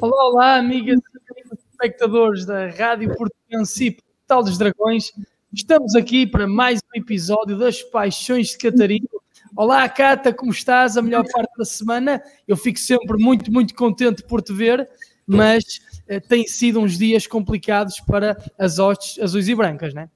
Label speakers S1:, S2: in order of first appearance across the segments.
S1: Olá, olá, amigas e espectadores da Rádio Portuguense Portal dos Dragões. Estamos aqui para mais um episódio das Paixões de Catarina. Olá, Cata, como estás? A melhor parte da semana. Eu fico sempre muito, muito contente por te ver, mas eh, têm sido uns dias complicados para as hostes azuis e brancas, não é?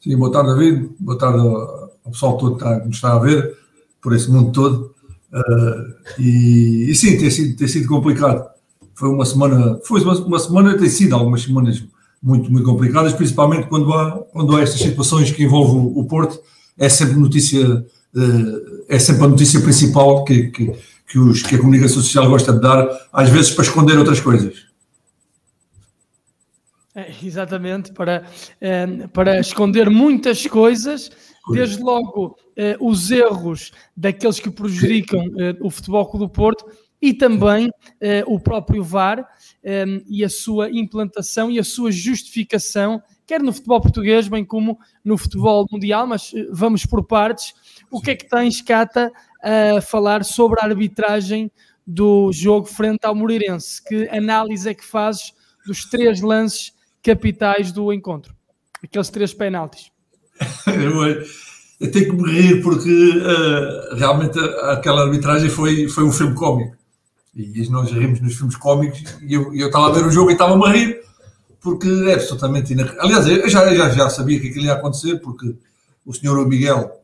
S2: Sim, boa tarde, David. Boa tarde ao, pessoal todo está, que nos está a ver, por esse mundo todo. Uh, e, e, sim, tem sido, tem sido complicado. Foi uma semana, foi uma, uma, semana, tem sido algumas semanas muito, muito complicadas, principalmente quando há, quando há estas situações que envolvem o Porto. É sempre notícia, uh, é sempre a notícia principal que, que, que, os, que a comunicação social gosta de dar, às vezes para esconder outras coisas.
S1: É, exatamente, para, é, para esconder muitas coisas, desde logo é, os erros daqueles que prejudicam o Futebol Clube do Porto e também o próprio VAR e a sua implantação e a sua justificação, quer no futebol português, bem como no futebol mundial, mas vamos por partes. O que é que tens, Cata, a falar sobre a arbitragem do jogo frente ao Moreirense? Que análise é que fazes dos três lances capitais do encontro. Aqueles três penaltis.
S2: eu, tenho que me rir porque uh, realmente aquela arbitragem foi, foi um filme cómico. E nós rimos nos filmes cómicos e eu, estava a ver o jogo e estava-me a rir porque é absolutamente inacreditável. Aliás, eu já, já, já sabia que aquilo ia acontecer porque o senhor Miguel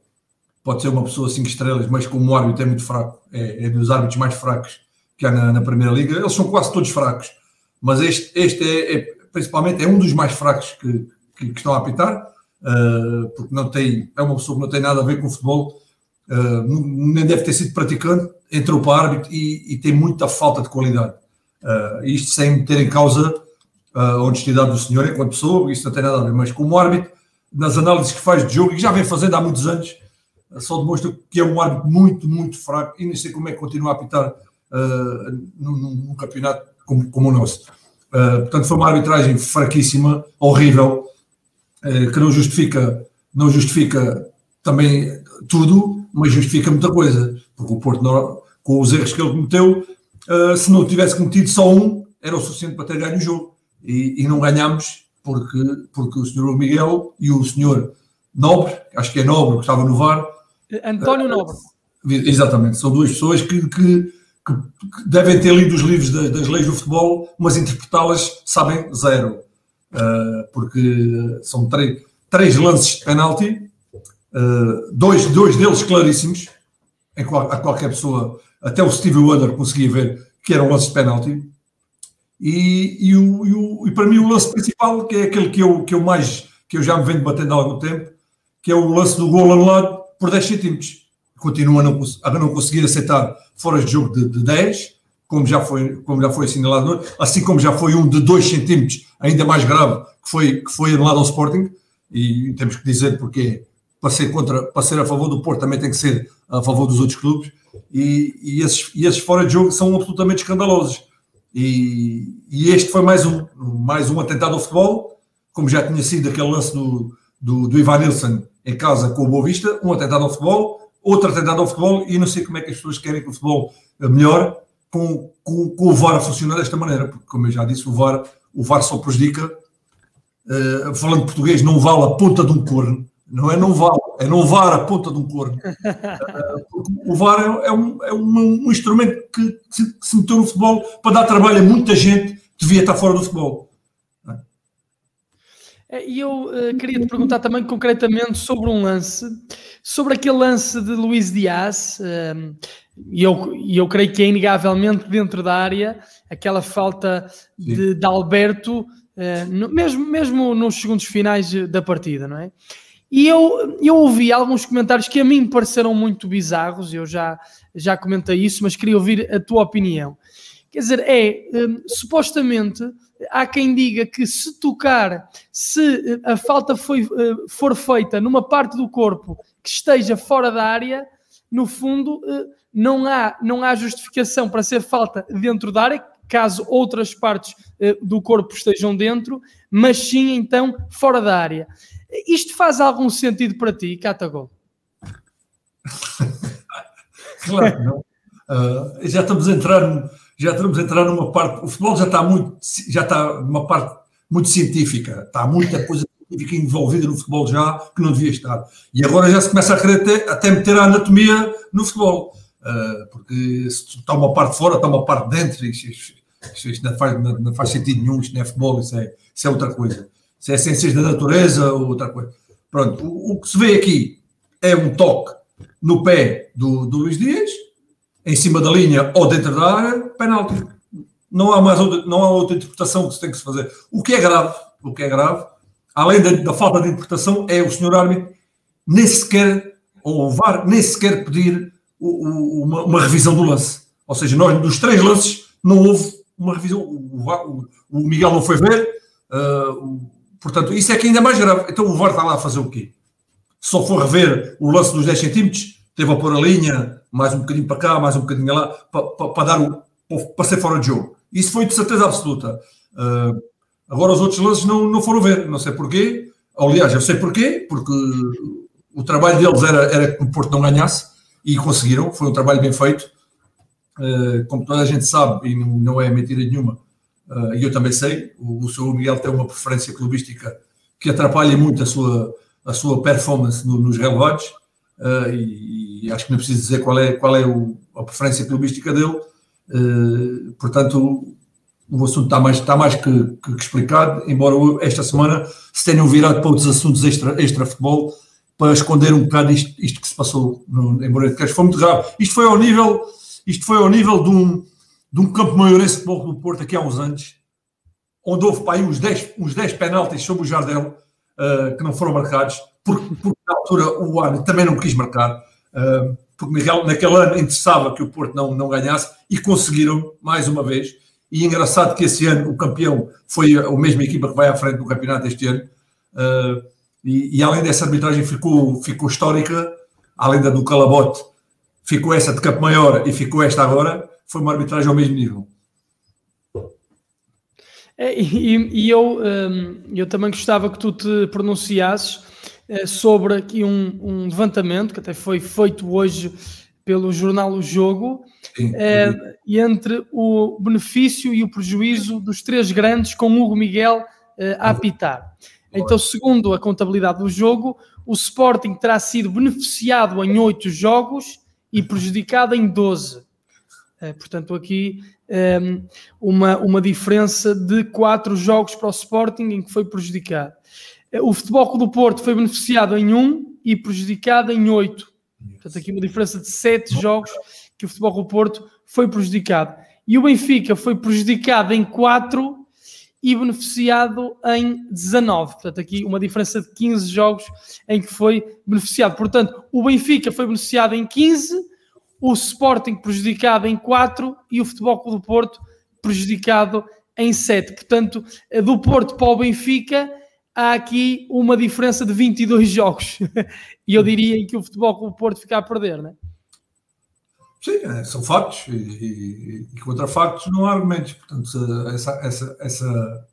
S2: pode ser uma pessoa 5 estrelas, mas como árbitro é muito fraco, é, é dos árbitros mais fracos que há na, na, Primeira Liga. Eles são quase todos fracos, mas este, este é, é principalmente, é um dos mais fracos que, que, que estão a apitar, uh, porque não tem, é uma pessoa que não tem nada a ver com o futebol, uh, nem deve ter sido praticante, entrou para árbitro e, e tem muita falta de qualidade. Uh, isto sem meter em causa a honestidade do senhor enquanto pessoa, isso não tem nada a ver, mas como árbitro, nas análises que faz de jogo, e já vem fazendo há muitos anos, só demonstra que é um árbitro muito, muito fraco e nem sei como é que continua a apitar uh, num, num, campeonato como, como o nosso. Uh, portanto, foi uma arbitragem fraquíssima, horrível, uh, que não justifica, não justifica também tudo, mas justifica muita coisa. Porque o Porto, não, com os erros que ele cometeu, uh, se não tivesse cometido só um, era o suficiente para ter ganho o jogo. E, e não ganhámos porque, porque o senhor Miguel e o senhor Nobre, acho que é Nobre, que estava no VAR.
S1: António Nobre.
S2: Exatamente, são duas pessoas que, que que, devem ter lido os livros das, das leis do futebol, mas interpretá-las sabem zero. Uh, porque são três, três lances de penalti, uh, dois, dois deles claríssimos, em qual, a qualquer pessoa, até o Steve Wonder conseguia ver que eram lances de penalti. E, e, o, e, o, e, para mim o lance principal, que é aquele que eu, que eu mais, que eu já me venho batendo há algum tempo, que é o lance do gol anulado por 10 centímetros. Continua a não, a não conseguir aceitar fora de jogo de, de 10, como já, foi, como já foi assinalado, assim como já foi um de 2 centímetros, ainda mais grave, que foi, que foi anulado ao Sporting, e temos que dizer porque para ser, contra, para ser a favor do Porto também tem que ser a favor dos outros clubes, e, e, esses, e esses fora de jogo são absolutamente escandalosos. E, e, este foi mais um, mais um atentado ao futebol, como já tinha sido aquele lance do, do, do Ivan Nilsson em casa com o Boa Vista, um atentado ao futebol, outra atentado ao futebol e não sei como é que as pessoas querem que o futebol melhore com, com, com o VAR a funcionar desta maneira, porque como eu já disse, o VAR, o VAR só prejudica, uh, falando português, não vale a ponta de um corno, não é não vale, é não VAR a ponta de um corno. O VAR é, é, um, é um, um, instrumento que se, que se meteu no futebol para dar trabalho a muita gente que devia estar fora do futebol.
S1: É, e eu uh, queria te perguntar também concretamente sobre um lance, sobre aquele lance de Luís Dias, uh, e eu, eu creio que é inegavelmente dentro da área, aquela falta de, de, Alberto, uh, no, mesmo, mesmo nos segundos finais da partida, não é? E eu, eu ouvi alguns comentários que a mim pareceram muito bizarros, eu já, já comentei isso, mas queria ouvir a tua opinião. Quer dizer, é um, supostamente há quem diga que se tocar, se eh, a falta foi, eh, for feita numa parte do corpo que esteja fora da área, no fundo eh, não há, não há justificação para ser falta dentro da área, caso outras partes do corpo estejam dentro, mas sim então fora da área. Isto faz algum sentido para ti, Catagol?
S2: claro, não. Uh, já estamos a entrar já estamos a entrar numa parte. O futebol já está muito, já está numa parte muito científica. Está muita coisa científica envolvida no futebol já que não devia estar. E agora já se começa a querer ter, até meter a anatomia no futebol. Uh, porque se está uma parte fora, está uma parte dentro. Isto, isto, isto, não, faz, não, não, faz, sentido nenhum. Isto não é futebol, isso é, isso é outra coisa. Isso é ciências da natureza ou outra coisa. Pronto, o, o que se vê aqui é um toque no pé do, do Luís Dias em cima da linha ou dentro da área, penalti. Não há mais outra, não há outra interpretação que se tem que se fazer. O que é grave, o que é grave, além da, da falta de interpretação, é o senhor árbitro nem sequer, ou o VAR, nem sequer pedir o, o, uma, uma, revisão do lance. Ou seja, nós dos três lances não houve uma revisão. O, o Miguel não foi ver, uh, portanto, isso é que ainda é mais grave. Então o VAR está lá a fazer o quê? Se só for rever o lance dos 10 centímetros, teve a pôr a linha, mais um bocadinho para cá, mais um bocadinho lá, para, para, para dar o, para ser fora de jogo. Isso foi de certeza absoluta. Uh, agora os outros lances não, não foram ver, não sei porquê. Aliás, eu sei porquê, porque o trabalho deles era, era que o Porto não ganhasse e conseguiram, foi um trabalho bem feito. Uh, como toda a gente sabe, e não, é mentira nenhuma, e eu também sei, o, o Sr. Miguel tem uma preferência clubística que atrapalha muito a sua, a sua performance no, nos relevados, uh, e, e, acho que não preciso dizer qual é, qual é o, a preferência clubística dele. Uh, portanto, o assunto está mais, está mais que, que, que, explicado, embora esta semana se tenham virado para outros assuntos extra, extra para esconder um bocado isto, isto que se passou no, em Moreira de Castro. Foi muito grave. Isto foi ao nível, isto foi ao nível de um, de um campo maiorense de futebol do Porto aqui há uns anos, onde houve para aí uns 10, uns 10 penaltis sobre o Jardel uh, que não foram marcados porque, porque na altura o Arne também não quis marcar, uh, porque naquele, naquele ano interessava que o Porto não, não ganhasse e conseguiram mais uma vez. E engraçado que esse ano o campeão foi a, a mesma equipa que vai à frente do campeonato este ano. Uh, e, e, além dessa arbitragem ficou, ficou histórica, além da do Calabote, ficou essa de Campo Maior e ficou esta agora, foi uma arbitragem ao mesmo nível.
S1: É, e, e eu, um, eu também gostava que tu te pronunciasses eh, sobre aqui um, um, levantamento que até foi feito hoje pelo jornal O Jogo, sim, é, entre o benefício e o prejuízo dos três grandes com Hugo Miguel é, a apitar. Então, segundo a contabilidade do jogo, o Sporting terá sido beneficiado em oito jogos e prejudicado em 12. É, portanto, aqui uma, uma diferença de quatro jogos para o Sporting em que foi prejudicado. O Futebol do Porto foi beneficiado em um e prejudicado em oito. Portanto, aqui uma diferença de sete jogos que o Futebol do Porto foi prejudicado. E o Benfica foi prejudicado em quatro e beneficiado em 19. Portanto, aqui uma diferença de 15 jogos em que foi beneficiado. Portanto, o Benfica foi beneficiado em 15, o Sporting prejudicado em 4 e o Futebol Clube do Porto prejudicado em 7. Portanto, do Porto para o Benfica há aqui uma diferença de 22 jogos. e eu diria que o futebol com o Porto fica a perder, não é?
S2: Sim, é, são factos e, e, e, contra factos não há argumentos. Portanto, essa, essa, essa,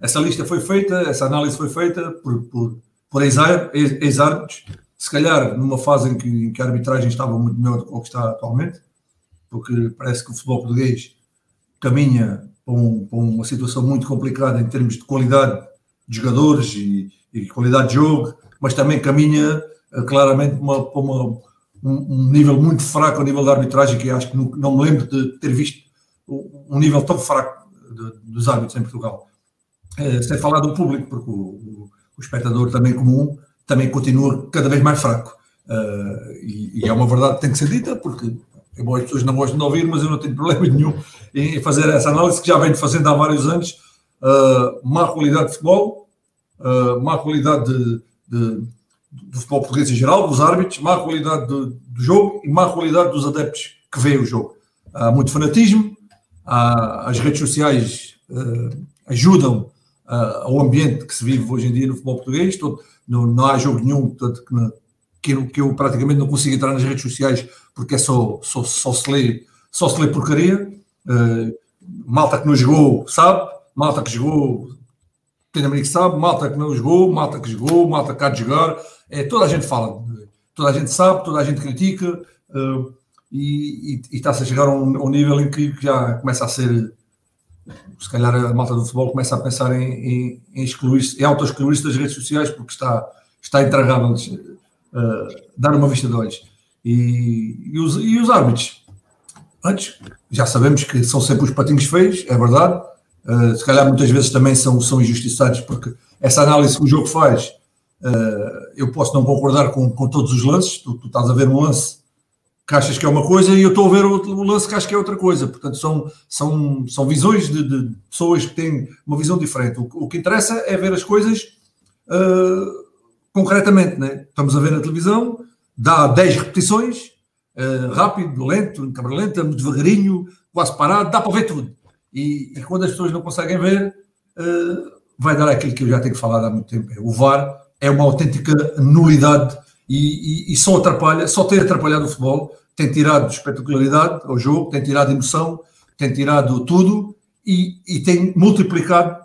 S2: essa lista foi feita, essa análise foi feita por, por, por ex-árbitros, se calhar numa fase em que, em que, a arbitragem estava muito melhor do que está atualmente, porque parece que o futebol português caminha para, um, para uma situação muito complicada em termos de qualidade de jogadores e, e, qualidade de jogo, mas também caminha uh, claramente para uma, uma, um, nível muito fraco a nível da arbitragem, que acho que não, não me lembro de ter visto um nível tão fraco de, dos árbitros em Portugal. Uh, sem falar do público, porque o, o, o, espectador também comum também continua cada vez mais fraco. Uh, e, e, é uma verdade que tem que ser dita, porque embora as pessoas não gostem de ouvir, mas eu não tenho problema nenhum em fazer essa análise que já venho fazendo há vários anos uh, má qualidade de futebol, uh, má qualidade de, de, do futebol português em geral, dos árbitros, má qualidade do, do jogo e má qualidade dos adeptos que veem o jogo. Há muito fanatismo, há, as redes sociais uh, ajudam ao ambiente que se vive hoje em dia no futebol português, todo, não, não há jogo nenhum portanto, que, que, eu, que eu praticamente não consigo entrar nas redes sociais porque é só, só, só, se, lê, só se lê porcaria. Uh, malta que não jogou sabe, malta que jogou, tem amigo que sabe, malta que não jogou, malta que jogou, malta que há de jogar, é, toda a gente fala, toda a gente sabe, toda a gente critica, uh, e, está-se a chegar a um, um, nível em que já começa a ser, se calhar a malta do futebol começa a pensar em, em, em excluir-se, em auto-excluir-se das redes sociais porque está, está intragável uh, dar uma vista de olhos. E, e, os, e os árbitros, antes, já sabemos que são sempre os patinhos feios, é verdade, uh, se calhar muitas vezes também são, são injustiçados porque essa análise que o jogo faz, uh, eu posso não concordar com, com todos os lances, tu, tu estás a ver um lance que achas que é uma coisa e eu estou a ver o, lance que acho que é outra coisa. Portanto, são, são, são visões de, de pessoas que têm uma visão diferente. O, o, que interessa é ver as coisas uh, concretamente. Né? Estamos a ver na televisão, dá 10 repetições, uh, rápido, lento, em câmera lenta, muito devagarinho, quase parado, dá para ver tudo. E, e quando as pessoas não conseguem ver, uh, vai dar aquilo que eu já tenho falado há muito tempo. O VAR é uma autêntica nulidade e, e, e, só atrapalha, só tem atrapalhado o futebol, tem tirado espetacularidade ao jogo, tem tirado emoção, tem tirado tudo e, e tem multiplicado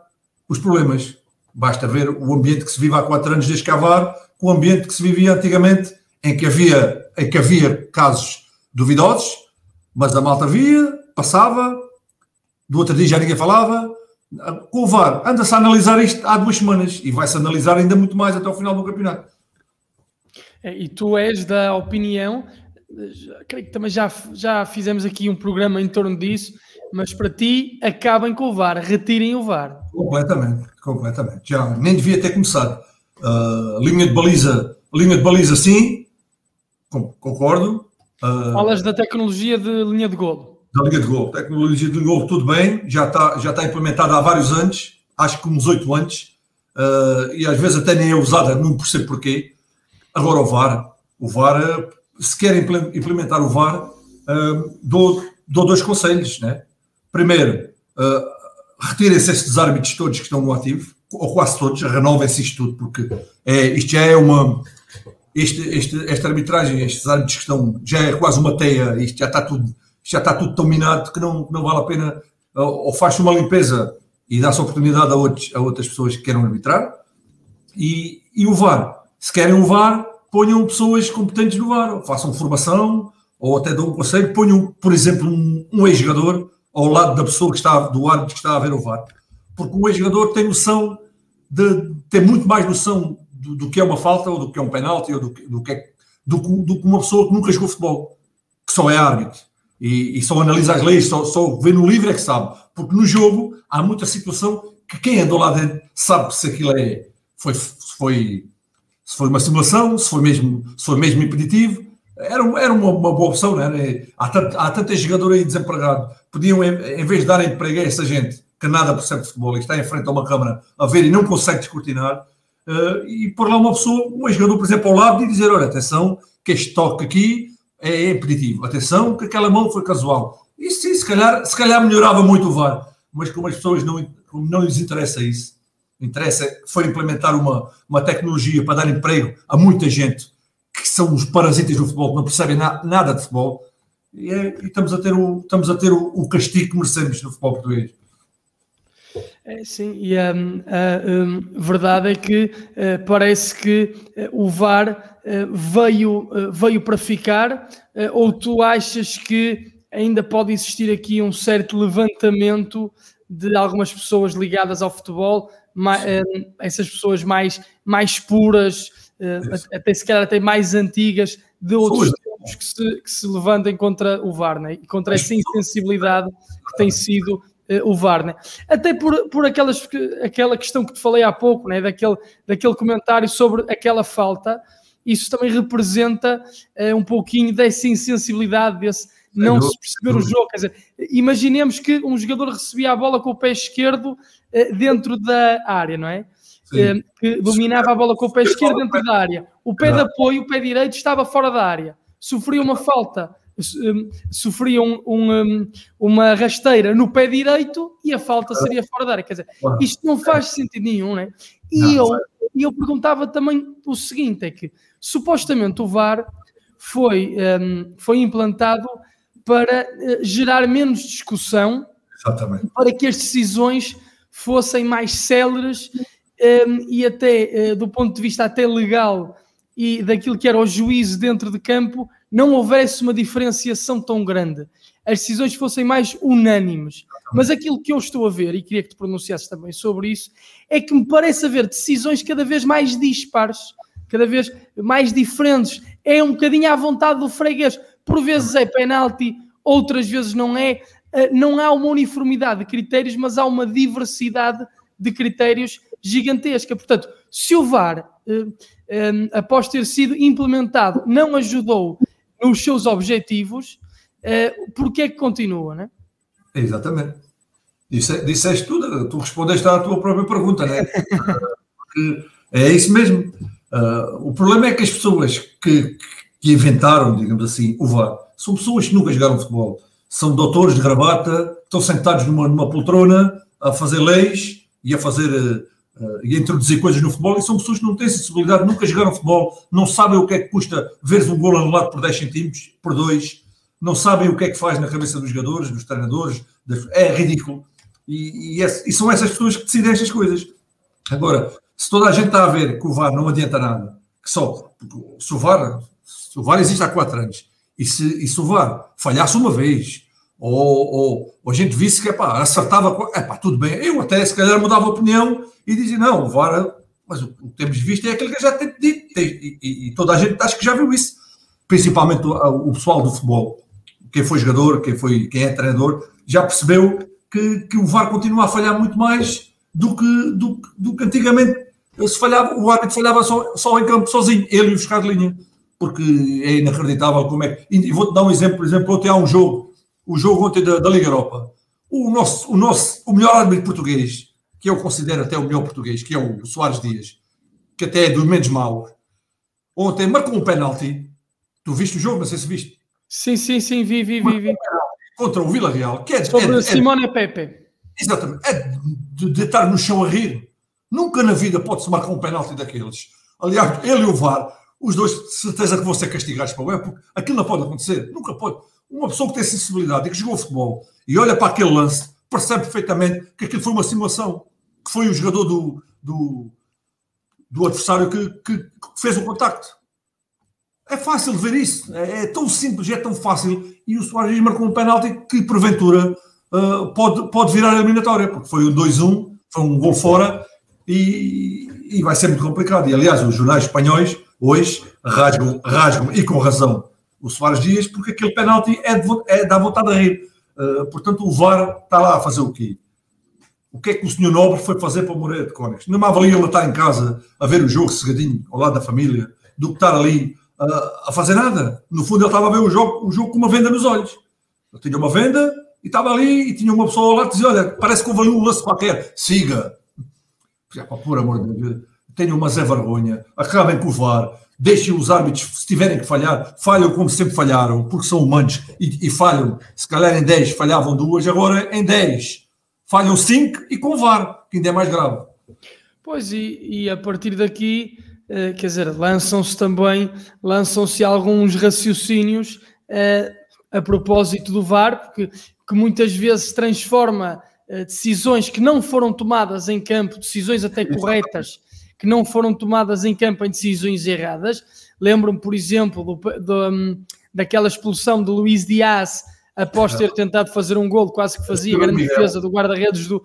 S2: os problemas. Basta ver o ambiente que se vive há quatro anos desde Cavar com o ambiente que se vivia antigamente, em que havia, em que havia casos duvidosos, mas a malta via, passava, do outro dia já ninguém falava. Com o VAR, anda-se a analisar isto há duas semanas e vai-se analisar ainda muito mais até o final do campeonato.
S1: É, e tu és da opinião, creio que também já, já fizemos aqui um programa em torno disso, mas para ti acabem com o VAR, retirem o VAR.
S2: Completamente, completamente. Já nem devia ter começado. Uh, linha de baliza, linha de baliza sim, concordo.
S1: Uh, Falas da tecnologia de linha de golo.
S2: Da linha de golo. Tecnologia de golo, tudo bem, já está, já está implementada há vários anos, acho que uns oito anos, uh, e às vezes até nem é usada, não percebo porquê. Agora o VAR, o VAR, se querem implementar o VAR, eh, dou, dou dois conselhos, né? Primeiro, uh, retirem-se estes árbitros todos que estão no ativo, ou quase todos, renovem-se isto tudo, porque é, isto já é uma. Este, este, esta arbitragem, estes árbitros que estão, já é quase uma teia, isto já está tudo, já está tudo dominado que não, não vale a pena, ou, ou faz uma limpeza e dá-se oportunidade a, outros, a outras pessoas que queiram arbitrar. E, e o VAR, se querem o VAR, ponham pessoas competentes no VAR, façam formação, ou até dão um conselho, ponham, por exemplo, um, um ex-jogador ao lado da pessoa que está, do árbitro que está a ver o VAR. Porque o ex-jogador tem noção, de, tem muito mais noção do, do, que é uma falta, ou do que é um penalti, ou do, do que é, do, do que uma pessoa que nunca jogou futebol, que só é árbitro. E, e só analisa as leis, só, só vê no livro é que sabe. Porque no jogo há muita situação que quem andou lá dentro sabe se aquilo é, foi, foi se foi uma simulação, se foi mesmo, se foi mesmo impeditivo, era, era uma, uma boa opção, não era? Há, tanto, há tanta jogador aí desempregado, podiam, em, em vez de darem emprego a essa gente que nada percebe de futebol e está em frente a uma câmara a ver e não consegue descortinar, uh, e pôr lá uma pessoa, um jogador, por exemplo, ao lado e dizer: olha, atenção, que este toque aqui é impeditivo, atenção, que aquela mão foi casual. Isso sim, se calhar, se calhar melhorava muito o VAR, mas como as pessoas não, como não lhes interessa isso, interessa foi implementar uma, uma tecnologia para dar emprego a muita gente que são os parasitas do futebol, que não percebem na, nada de futebol, e, é, e, estamos a ter, o, estamos a ter o, o castigo que merecemos no futebol português.
S1: É, sim, e um, a um, verdade é que uh, parece que uh, o VAR uh, veio, veio para ficar, ou tu achas que ainda pode existir aqui um certo levantamento de algumas pessoas ligadas ao futebol mais, eh, essas pessoas mais, mais puras, eh, até se calhar até mais antigas, de outros tempos que se, que se levantem contra o VAR, né? e contra essa insensibilidade que tem sido uh, o VAR. Né? Até por, por aquelas, aquela questão que te falei há pouco, né? daquele, daquele comentário sobre aquela falta, isso também representa uh, um pouquinho dessa insensibilidade, desse não se perceber o jogo. Quer dizer, imaginemos que um jogador recebia a bola com o pé esquerdo uh, dentro da área, não é? Uh, que dominava a bola com o pé esquerdo dentro da área. O pé de apoio, o pé direito, estava fora da área. Sofria uma falta, um, sofria um, um, uma rasteira no pé direito e a falta seria fora da área. Quer dizer, isto não faz sentido nenhum, né? E eu, eu perguntava também o seguinte: é que supostamente o VAR foi, um, foi implantado para uh, gerar menos discussão,
S2: Exatamente.
S1: para que as decisões fossem mais céleres um, e até uh, do ponto de vista até legal e daquilo que era o juízo dentro de campo, não houvesse uma diferenciação tão grande, as decisões fossem mais unânimes. Mas aquilo que eu estou a ver, e queria que te pronunciasses também sobre isso, é que me parece haver decisões cada vez mais dispares, cada vez mais diferentes. É um bocadinho à vontade do freguês. Por vezes é penalti, outras vezes não é. Eh, não há uma uniformidade de critérios, mas há uma diversidade de critérios gigantesca. Portanto, se o VAR, eh, eh, após ter sido implementado, não ajudou nos seus objetivos, porquê é que continua, não é?
S2: Exatamente. Disse, disseste tudo, tu respondeste à tua própria pergunta, não é? Porque é isso mesmo. Uh, o problema é que as pessoas que, que inventaram, digamos assim, o VAR, são pessoas que nunca jogaram futebol. São doutores de gravata, estão sentados numa, numa poltrona a fazer leis e a fazer uh, e a introduzir coisas no futebol e são pessoas que não têm sensibilidade, nunca jogaram futebol, não sabem o que é que custa ver um gol anulado por 10 centímetros, por 2, não sabem o que é que faz na cabeça dos jogadores, dos treinadores, é ridículo. E, e, e, são essas pessoas que decidem estas coisas. Agora, se toda a gente está a ver que o VAR não adianta nada, que só se o VAR, o VAR existe há quatro anos, e se, e se o VAR falhasse uma vez, ou, ou, ou a gente visse que epá, acertava, epá, tudo bem, eu até se calhar mudava a opinião e dizia, não, o VAR, mas o que temos visto é aquilo que eu já tenho dito, e, e, toda a gente acho que já viu isso, principalmente o, o pessoal do futebol, quem foi jogador, quem, foi, quem é treinador, já percebeu que, que o VAR continua a falhar muito mais do que, do, do que antigamente. Se falhava, o árbitro falhava só, só em campo, sozinho, ele e os de linha, porque é inacreditável como é. E vou-te dar um exemplo, por exemplo, ontem há um jogo, o jogo ontem da, da Liga Europa. O nosso, o nosso, o melhor árbitro português, que eu considero até o melhor português, que é o Soares Dias, que até é dos menos maus, ontem marcou um penalti. Tu viste o jogo? Não sei se viste.
S1: Sim, sim, sim, vi, vi, vi. vi
S2: contra o Vila Real, que é
S1: Sobre
S2: é,
S1: Simone é, Pepe.
S2: Exatamente, é de, de, estar no chão a rir. Nunca na vida pode-se marcar um penalti daqueles. Aliás, ele e o VAR, os dois, de certeza que vão ser castigados para o época. Aquilo não pode acontecer, nunca pode. Uma pessoa que tem sensibilidade e que jogou futebol e olha para aquele lance, percebe perfeitamente que aquilo foi uma simulação, que foi o jogador do, do, do adversário que, que, que fez o contacto. É fácil ver isso, é, é, tão simples, é tão fácil. E o Soares marcou um penalti que, porventura, uh, pode, pode virar a eliminatória, porque foi o 2-1, foi um gol fora e, e vai ser muito complicado. E, aliás, os jornais espanhóis hoje rasgam, rasgam e com razão, o Soares Dias, porque aquele penalti é, de, é dá vontade a rir. Uh, portanto, o VAR está lá a fazer o quê? O que é que o senhor Nobre foi fazer para o Moreira de Cónix? Não me avalia ele estar em casa a ver o jogo cegadinho, ao lado da família, do que estar ali a, fazer nada. No fundo, ele estava a ver o jogo, o jogo com uma venda nos olhos. Ele tinha uma venda e estava ali e tinha uma pessoa lá que dizia: Olha, parece que houve um lance qualquer, siga. Já, por amor de Deus, tenham uma Zé Vergonha, acabem com o VAR, deixem os árbitros, se tiverem que falhar, falham como sempre falharam, porque são humanos e, e falham. Se calhar em 10 falhavam duas, agora em 10 falham 5 e com o VAR, que ainda é mais grave.
S1: Pois, e, e a partir daqui eh, quer dizer, lançam-se também, lançam-se alguns raciocínios uh, a propósito do VAR, porque que muitas vezes transforma uh, decisões que não foram tomadas em campo, decisões até corretas, que não foram tomadas em campo em decisões erradas. Lembro-me, por exemplo, do, do, um, daquela expulsão de Luís Dias após ter tentado fazer um gol, quase que fazia grande defesa do guarda-redes do,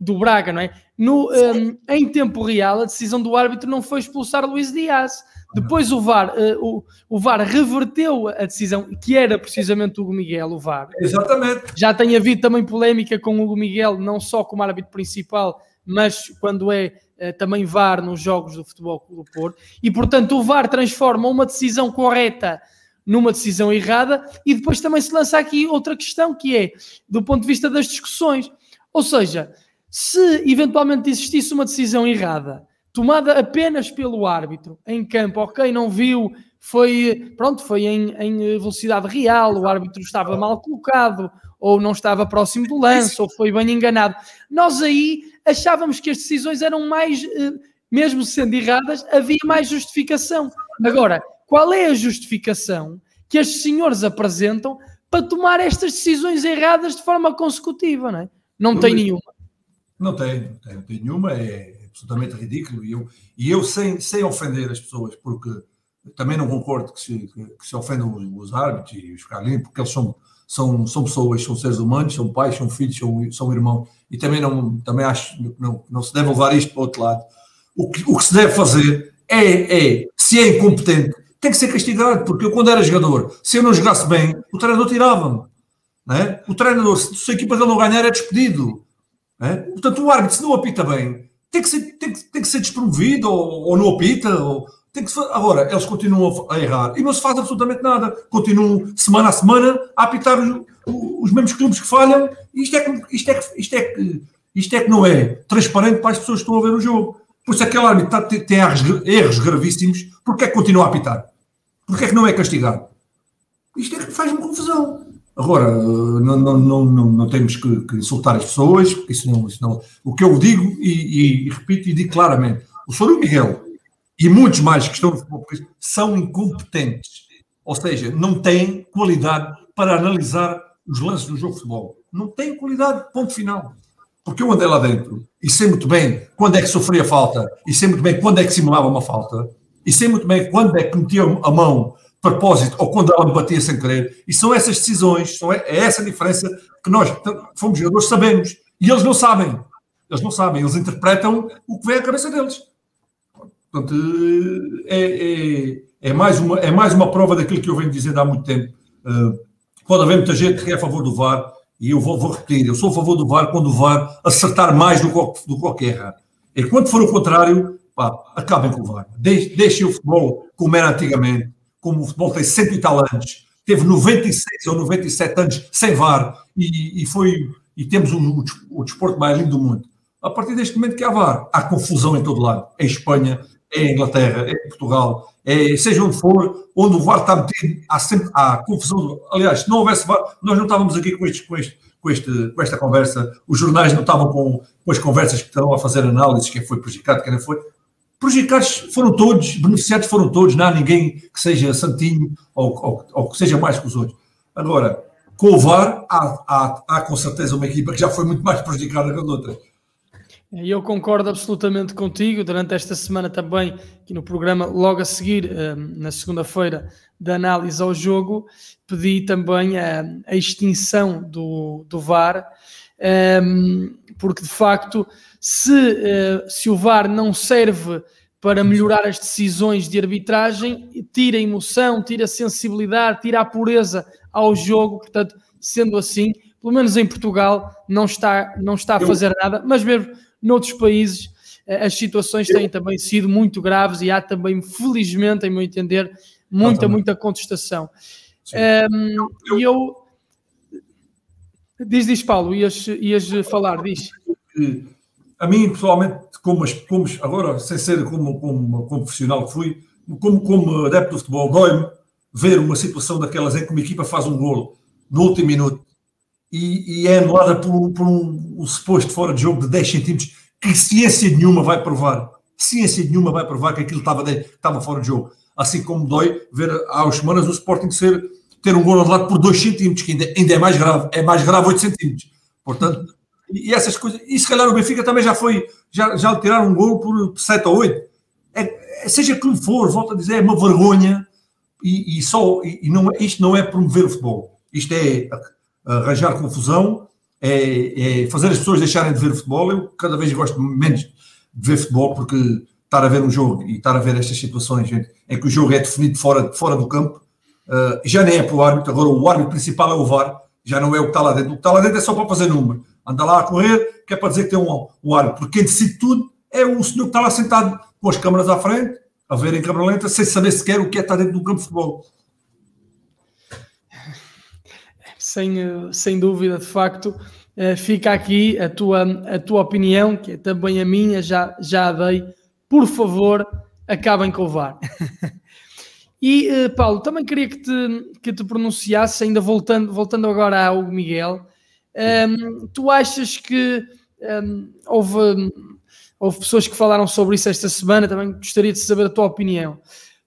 S1: do Braga, não é? No, um, em tempo real, a decisão do árbitro não foi expulsar Luís Dias. Depois o VAR, uh, o, o VAR reverteu a decisão, que era precisamente o Hugo Miguel, o VAR.
S2: Exatamente.
S1: Já tem havido também polémica com o Hugo Miguel, não só como árbitro principal, mas quando é também VAR nos jogos do Futebol do Porto. E, portanto, o VAR transforma uma decisão correta numa decisão errada e depois também se lança aqui outra questão, que é do ponto de vista das discussões. Ou seja, se eventualmente existisse uma decisão errada, tomada apenas pelo árbitro em campo, ok, não viu, foi, pronto, foi em, em velocidade real, o árbitro estava mal colocado, ou não estava próximo do lance, ou foi bem enganado. Nós aí achávamos que as decisões eram mais, eh, mesmo sendo erradas, havia mais justificação. Agora, qual é a justificação que estes senhores apresentam para tomar estas decisões erradas de forma consecutiva, não é? Não tem nenhuma.
S2: Não tem, não tem, não tem nenhuma, é absolutamente ridículo. E eu, e eu sem, sem ofender as pessoas, porque também não concordo que se, que se ofendam os, os árbitros e os carlinhos, porque eles são, são, são pessoas, são seres humanos, são pais, são filhos, são, são irmãos, e também não, também acho não, não se deve levar isto para o outro lado. O que, o que se deve fazer é, é, se é incompetente, tem que ser castigado, porque eu quando era jogador, se eu não jogasse bem, o treinador tirava-me. É? O treinador, se a equipa dele não ganhar, é despedido. É? Portanto, o árbitro, se não apita bem, tem que ser, tem que, tem que ser despromovido ou, ou não apita. Ou, tem que se, agora, eles continuam a errar e não se faz absolutamente nada. Continuam semana a semana a apitar os, os mesmos clubes que falham. Isto é que, isto, é que, isto, é que, isto é que não é transparente para as pessoas que estão a ver o jogo. Por isso aquele árbitro tá, tem, tem erros, erros gravíssimos. Porque é que continua a apitar? Porque é que não é castigado? Isto é que faz-me confusão. Agora, não, não, não, não, temos que, que, insultar as pessoas, isso não, isso não. O que eu digo, e, e, e repito e digo claramente, o Sr. Miguel e muitos mais que estão no futebol são incompetentes. Ou seja, não têm qualidade para analisar os lances do jogo de futebol. Não têm qualidade, ponto final. Porque eu andei lá dentro e sei muito bem quando é que sofria falta, e sei muito bem quando é que simulava uma falta, e sei muito bem quando é que metia a mão propósito ou quando ela me batia sem querer. E são essas decisões, são, é, essa diferença que nós, que fomos jogadores, sabemos. E eles não sabem. Eles não sabem, eles interpretam o que vem à cabeça deles. Portanto, é, é, é, mais uma, é mais uma prova daquilo que eu venho dizendo há muito tempo. Uh, pode haver muita gente que é a favor do VAR, e eu vou, vou, repetir, eu sou a favor do VAR quando o VAR acertar mais do que, do que erra. E quando for o contrário, pá, acabem com o VAR. Deixem o futebol como era antigamente como o futebol tem cento e tal anos, teve 96 ou 97 anos sem VAR e, e foi e temos o, o, desporto mais lindo do mundo. A partir deste momento que há VAR, há confusão em todo lado. É Espanha, é Inglaterra, é Portugal, é, seja onde for, onde o VAR está metido, há sempre há confusão. Aliás, se não houvesse VAR, nós não estávamos aqui com, com, este, com, este, com esta conversa, os jornais não estavam com, com as conversas que estão a fazer análises, quem foi prejudicado, quem não foi prejudicados foram todos, beneficiados foram todos, não há ninguém que seja santinho ou, ou, ou que seja mais que os outros. Agora, com o VAR, há, há, há, com certeza uma equipa que já foi muito mais prejudicada que as outras.
S1: Eu concordo absolutamente contigo. Durante esta semana também, aqui no programa, logo a seguir, eh, na segunda-feira, da análise ao jogo, pedi também a, a extinção do, do VAR, eh, porque de facto se, uh, se o VAR não serve para melhorar as decisões de arbitragem, tira a emoção, tira a sensibilidade, tira a pureza ao jogo. Portanto, sendo assim, pelo menos em Portugal, não está, não está a fazer nada, mas mesmo noutros países uh, as situações têm também sido muito graves e há também, felizmente, em meu entender, muita, muita contestação. Um, e eu. Diz, diz Paulo, ias, ias falar, diz
S2: a mim, pessoalmente, como, como agora, sem ser como, como, como profissional que fui, como, como adepto de futebol, dói-me ver uma situação daquelas em que uma equipa faz um golo no último minuto e, e é anulada por, por um, um, suposto fora de jogo de 10 centímetros que ciência nenhuma vai provar. Ciência nenhuma vai provar que aquilo estava, de, estava fora de jogo. Assim como dói ver há umas semanas o Sporting ser, ter um golo anulado por 2 centímetros, que ainda, ainda é mais grave. É mais grave 8 centímetros. Portanto, e essas coisas. E se calhar o Benfica também já foi, já, já tiraram um gol por 7 ou 8. É, é, seja como for, volto a dizer, é uma vergonha e, e só, e não, é, isto não é promover o futebol. Isto é arranjar confusão, é, é, fazer as pessoas deixarem de ver futebol. Eu cada vez gosto menos de ver futebol porque estar a ver um jogo e estar a ver estas situações gente, em que o jogo é definido fora, fora do campo, uh, já nem é para o árbitro, agora o árbitro principal é o VAR, já não é o que está lá dentro. O que está lá dentro é só para fazer número anda lá a correr, que é para dizer que tem um, um árbitro. Porque quem decide tudo é o senhor que está lá sentado com as câmaras à frente, a ver em câmara lenta, sem saber sequer o que é estar dentro do campo de futebol.
S1: Sem, sem dúvida, de facto, eh, fica aqui a tua, a tua opinião, que é também a minha, já, já a dei. Por favor, acabem com o VAR. e, eh, Paulo, também queria que te, que te pronunciasse, ainda voltando, voltando agora ao Miguel, um, tu achas que um, houve, houve pessoas que falaram sobre isso esta semana, também gostaria de saber a tua opinião.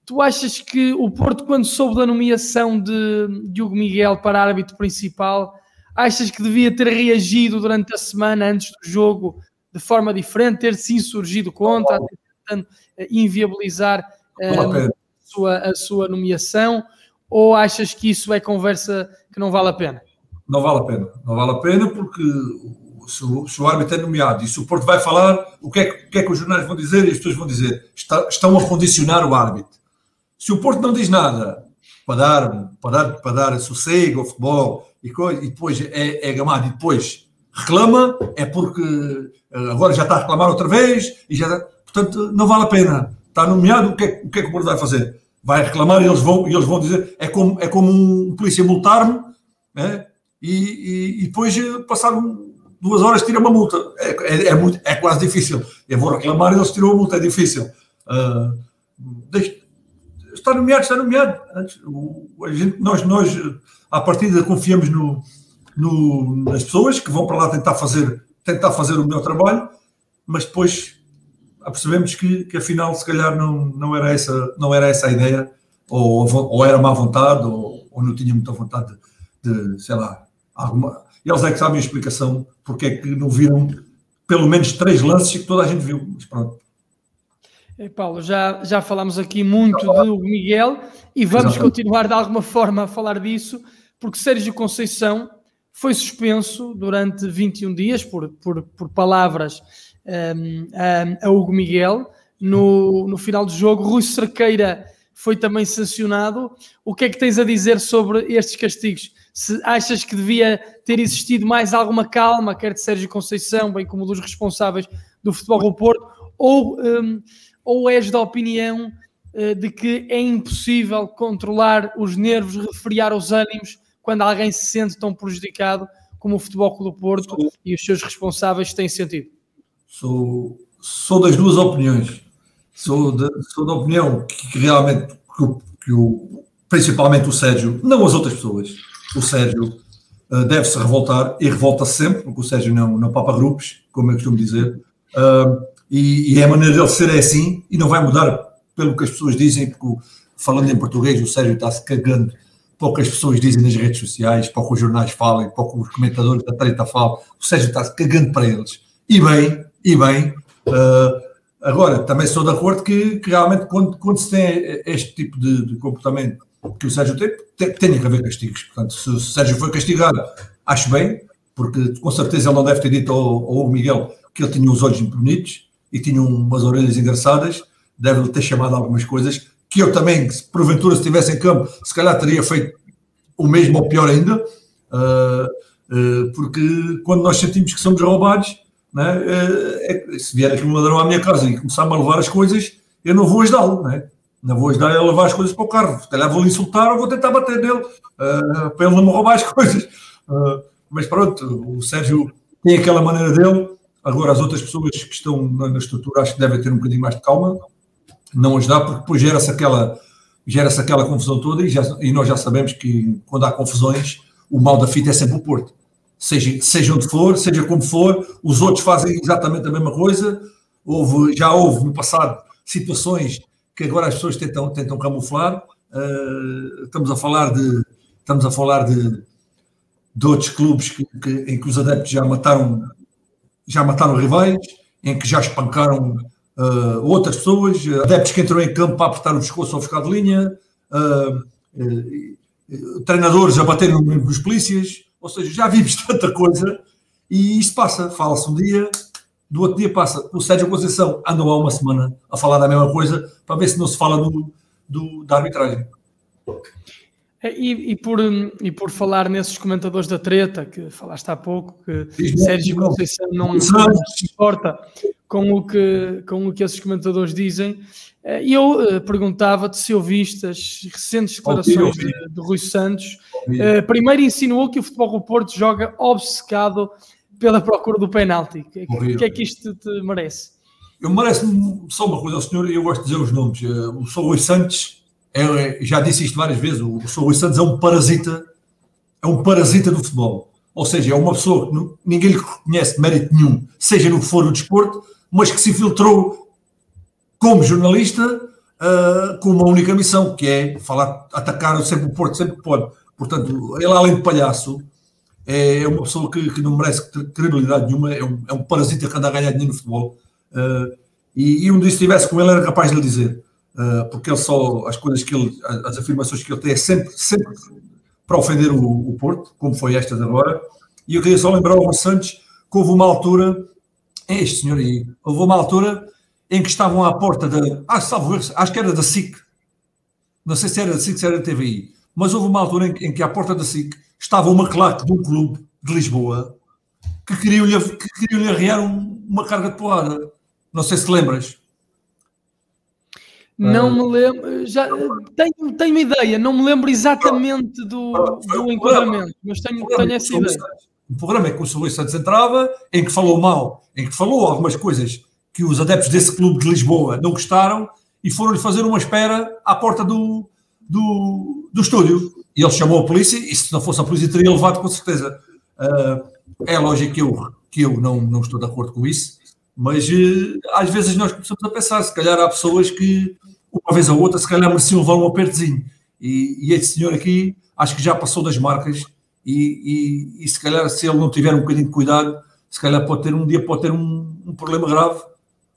S1: Tu achas que o Porto, quando soube da nomeação de Diogo Miguel para árbitro principal, achas que devia ter reagido durante a semana antes do jogo de forma diferente, ter se insurgido contra, tentando eh, inviabilizar um, sua, a sua nomeação ou achas que isso é conversa que não vale a pena?
S2: Não vale a pena, não vale a pena porque se o, se o árbitro é nomeado e se o Porto vai falar, o que, é que, o que, é que os jornais vão dizer e as pessoas vão dizer? Está, estão a condicionar o árbitro. Se o Porto não diz nada para dar, para dar, para dar sossego ao futebol e, coisa, e depois é, é gamado e depois reclama, é porque eh, agora já está a reclamar outra vez e já portanto não vale a pena. Está nomeado, o que é, o que, é que o Porto vai fazer? Vai reclamar e eles vão, e eles vão dizer, é como, é como um polícia multar-me, né? e, e, e, depois eh, passar duas horas tira uma multa. É, é, é, muito, é quase difícil. Eu vou reclamar e eles tiram a multa, é difícil. Uh, deixa, está nomeado, está nomeado. a gente, nós, nós, à partida, confiamos no, no, nas pessoas que vão para lá tentar fazer, tentar fazer o melhor trabalho, mas depois percebemos que, que afinal, se calhar, não, não, era, essa, não era essa a ideia, ou, ou era má vontade, ou, ou não tinha muita vontade de, de sei lá, alguma. Eles é que sabem a explicação porque é que não viram pelo menos três lances que toda a gente viu. Mas pronto.
S1: Paulo, já, já falámos aqui muito do Miguel e vamos Exatamente. continuar de alguma forma a falar disso, porque Sérgio Conceição foi suspenso durante 21 dias por, por, por palavras um, um, a Hugo Miguel. No, no final do jogo, Rui Cerqueira foi também sancionado. O que é que tens a dizer sobre estes castigos? Se achas que devia ter existido mais alguma calma, quer de Sérgio Conceição, bem como dos responsáveis do Futebol do Porto, ou um, ou és da opinião uh, de que é impossível controlar os nervos, refriar os ânimos quando alguém se sente tão prejudicado como o Futebol Clube do Porto sou, e os seus responsáveis têm sentido?
S2: Sou, sou das duas opiniões. Sou, de, sou da opinião que, que realmente, que, o, que o, principalmente o Sérgio, não as outras pessoas, o Sérgio uh, deve-se revoltar e revolta -se sempre, porque o Sérgio não, não papa grupos, como eu costumo dizer. Uh, e, e é a maneira dele ser é assim e não vai mudar pelo que as pessoas dizem, porque falando em português, o Sérgio está-se cagando para o que as pessoas dizem nas redes sociais, para o que os jornais falem, para o que os comentadores da treta falam, o Sérgio está-se cagando para eles. E bem, e bem. Uh, agora, também sou de acordo que, que realmente quando, quando, se tem este tipo de, de, comportamento que o Sérgio tem, tem, tem que haver castigos. Portanto, se o Sérgio foi castigado, acho bem, porque com certeza ele não deve ter dito ao, ao Miguel que ele tinha os olhos bonitos, e tinha umas orelhas engraçadas, deve-lhe ter chamado algumas coisas, que eu também, se porventura se estivesse em campo, se calhar teria feito o mesmo ou pior ainda, uh, uh, porque quando nós sentimos que somos roubados, né, uh, é, se vier aqui um ladrão à minha casa e começar-me a levar as coisas, eu não vou ajudá-lo, né? não vou ajudar a levar as coisas para o carro, se calhar vou-lhe insultar ou vou tentar bater nele, para ele não me roubar as coisas. mas pronto, o Sérgio tem aquela maneira dele, Agora, as outras pessoas que estão na, estrutura acho que devem ter um bocadinho mais de calma, não ajudar, porque depois gera-se aquela, gera aquela confusão toda e, já, e nós já sabemos que quando há confusões, o mal da fita é sempre o Porto. Seja, seja onde for, seja como for, os outros fazem exatamente a mesma coisa. Houve, já houve no passado situações que agora as pessoas tentam, tentam camuflar. Uh, estamos a falar de estamos a falar de, de outros clubes que, que, em que os adeptos já mataram já mataram rivais, em que já espancaram uh, outras pessoas, adeptos que entram em campo para apertar o pescoço ao ficar de linha, uh, treinadores a baterem nos polícias, ou seja, já vimos tanta coisa e isto passa, fala-se um dia, do outro dia passa. O Sérgio Conceição andou há uma semana a falar da mesma coisa para ver se não se fala do, do da arbitragem.
S1: É, e, e, por, e por falar nesses comentadores da treta, que falaste há pouco, que Sérgio Conceição não, não se importa com o, que, com o que esses comentadores dizem, eh, eu uh, perguntava-te se ouviste as recentes declarações de, de, Rui Santos. Uh, primeiro insinuou que o Futebol do Porto joga obcecado pela procura do penalti. O que é que isto te merece?
S2: Eu mereço só uma coisa ao senhor, e eu gosto de dizer os nomes. O Sr. Rui Santos é, já disse isto várias vezes, o Sr. Luís Santos é um parasita, é um parasita do futebol. Ou seja, é uma pessoa que ninguém lhe reconhece mérito nenhum, seja no que for o desporto, mas que se infiltrou como jornalista uh, com uma única missão, que é falar, atacar sempre o Porto, sempre que pode. Portanto, ele, além de palhaço, é uma pessoa que, que não merece credibilidade nenhuma, é um, é um, parasita que anda a ganhar dinheiro no futebol. Uh, e, e um dia, se estivesse com ele, era capaz de lhe dizer: porque ele só, as coisas que ele, as afirmações que ele tem é sempre, sempre para ofender o, o Porto, como foi esta de agora. E eu queria só lembrar ao Santos que houve uma altura, é este senhor aí, houve uma altura em que estavam à porta da, ah, salvo, acho que era da SIC, não sei se era da SIC, se era da TVI, mas houve uma altura em, em que à porta da SIC estava uma claque de um clube de Lisboa que queriam-lhe que queriam arrear um, uma carga de porrada. Não sei se lembras.
S1: Não me lembro, já tenho, tenho uma ideia, não me lembro exatamente do, do enquadramento, mas tenho, tenho essa ideia.
S2: Um programa em que o Sr. Luís Santos entrava, em que falou mal, em que falou algumas coisas que os adeptos desse clube de Lisboa não gostaram e foram-lhe fazer uma espera à porta do, do, do estúdio. E ele chamou a polícia, e se não fosse a polícia teria levado com certeza. Uh, é lógico que eu, que eu não, não estou de acordo com isso, mas uh, às vezes nós começamos a pensar, se calhar há pessoas que, uma vez ou outra, se calhar mereciam levar um apertozinho. E, e este senhor aqui, acho que já passou das marcas, e, e, e, se calhar, se ele não tiver um bocadinho de cuidado, se calhar pode ter um dia pode ter um, um problema grave,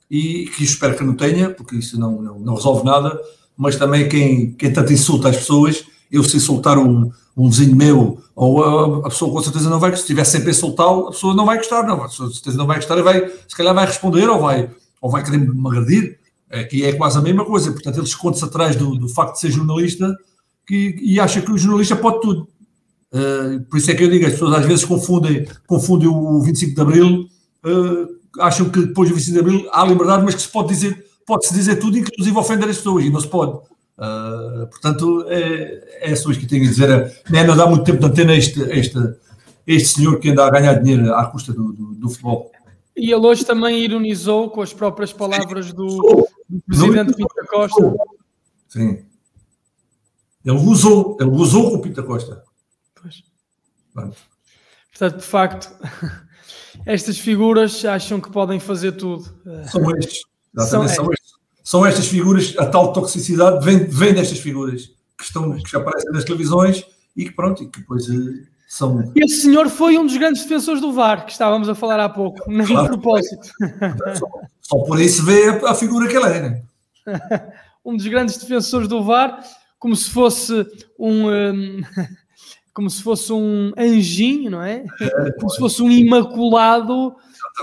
S2: e que espero que não tenha, porque isso não, não, não resolve nada, mas também quem, quem tanto insulta as pessoas, eu se insultar um, um vizinho meu, ou a, pessoa com certeza não vai, se estiver sempre a insultá-lo, a pessoa não vai gostar, não, com certeza não vai gostar e vai, se calhar vai responder ou vai, ou vai querer me agredir, é, que é quase a mesma coisa, portanto ele esconde-se atrás do, do facto de ser jornalista que, e acha que o jornalista pode tudo. Uh, por isso é que eu digo, as pessoas às vezes confundem, confundem o 25 de Abril, uh, acham que depois do 25 de Abril há liberdade, mas que se pode dizer, pode-se dizer tudo, inclusive ofender as pessoas, e não se pode. Uh, portanto, é, é só isso que tenho a dizer. É, não dá muito tempo de antena este, este, este senhor que anda a ganhar dinheiro à custa do, do, do futebol.
S1: E ele hoje também ironizou com as próprias palavras do, do presidente Pinto Costa.
S2: Sim. Ele usou, ele usou com o Pinto Costa. Pois.
S1: Portanto, de facto, estas figuras acham que podem fazer tudo.
S2: São estes. São, são estes são estas figuras, a tal toxicidade vem, vem destas figuras que, estão, que aparecem nas televisões e que pronto, e que depois uh, são.
S1: Esse senhor foi um dos grandes defensores do VAR, que estávamos a falar há pouco, nem claro, propósito.
S2: Só, só, por isso vê a, a figura que ele é, né?
S1: um dos grandes defensores do VAR, como se fosse um. um como se fosse um anjinho, não é? é como se fosse um imaculado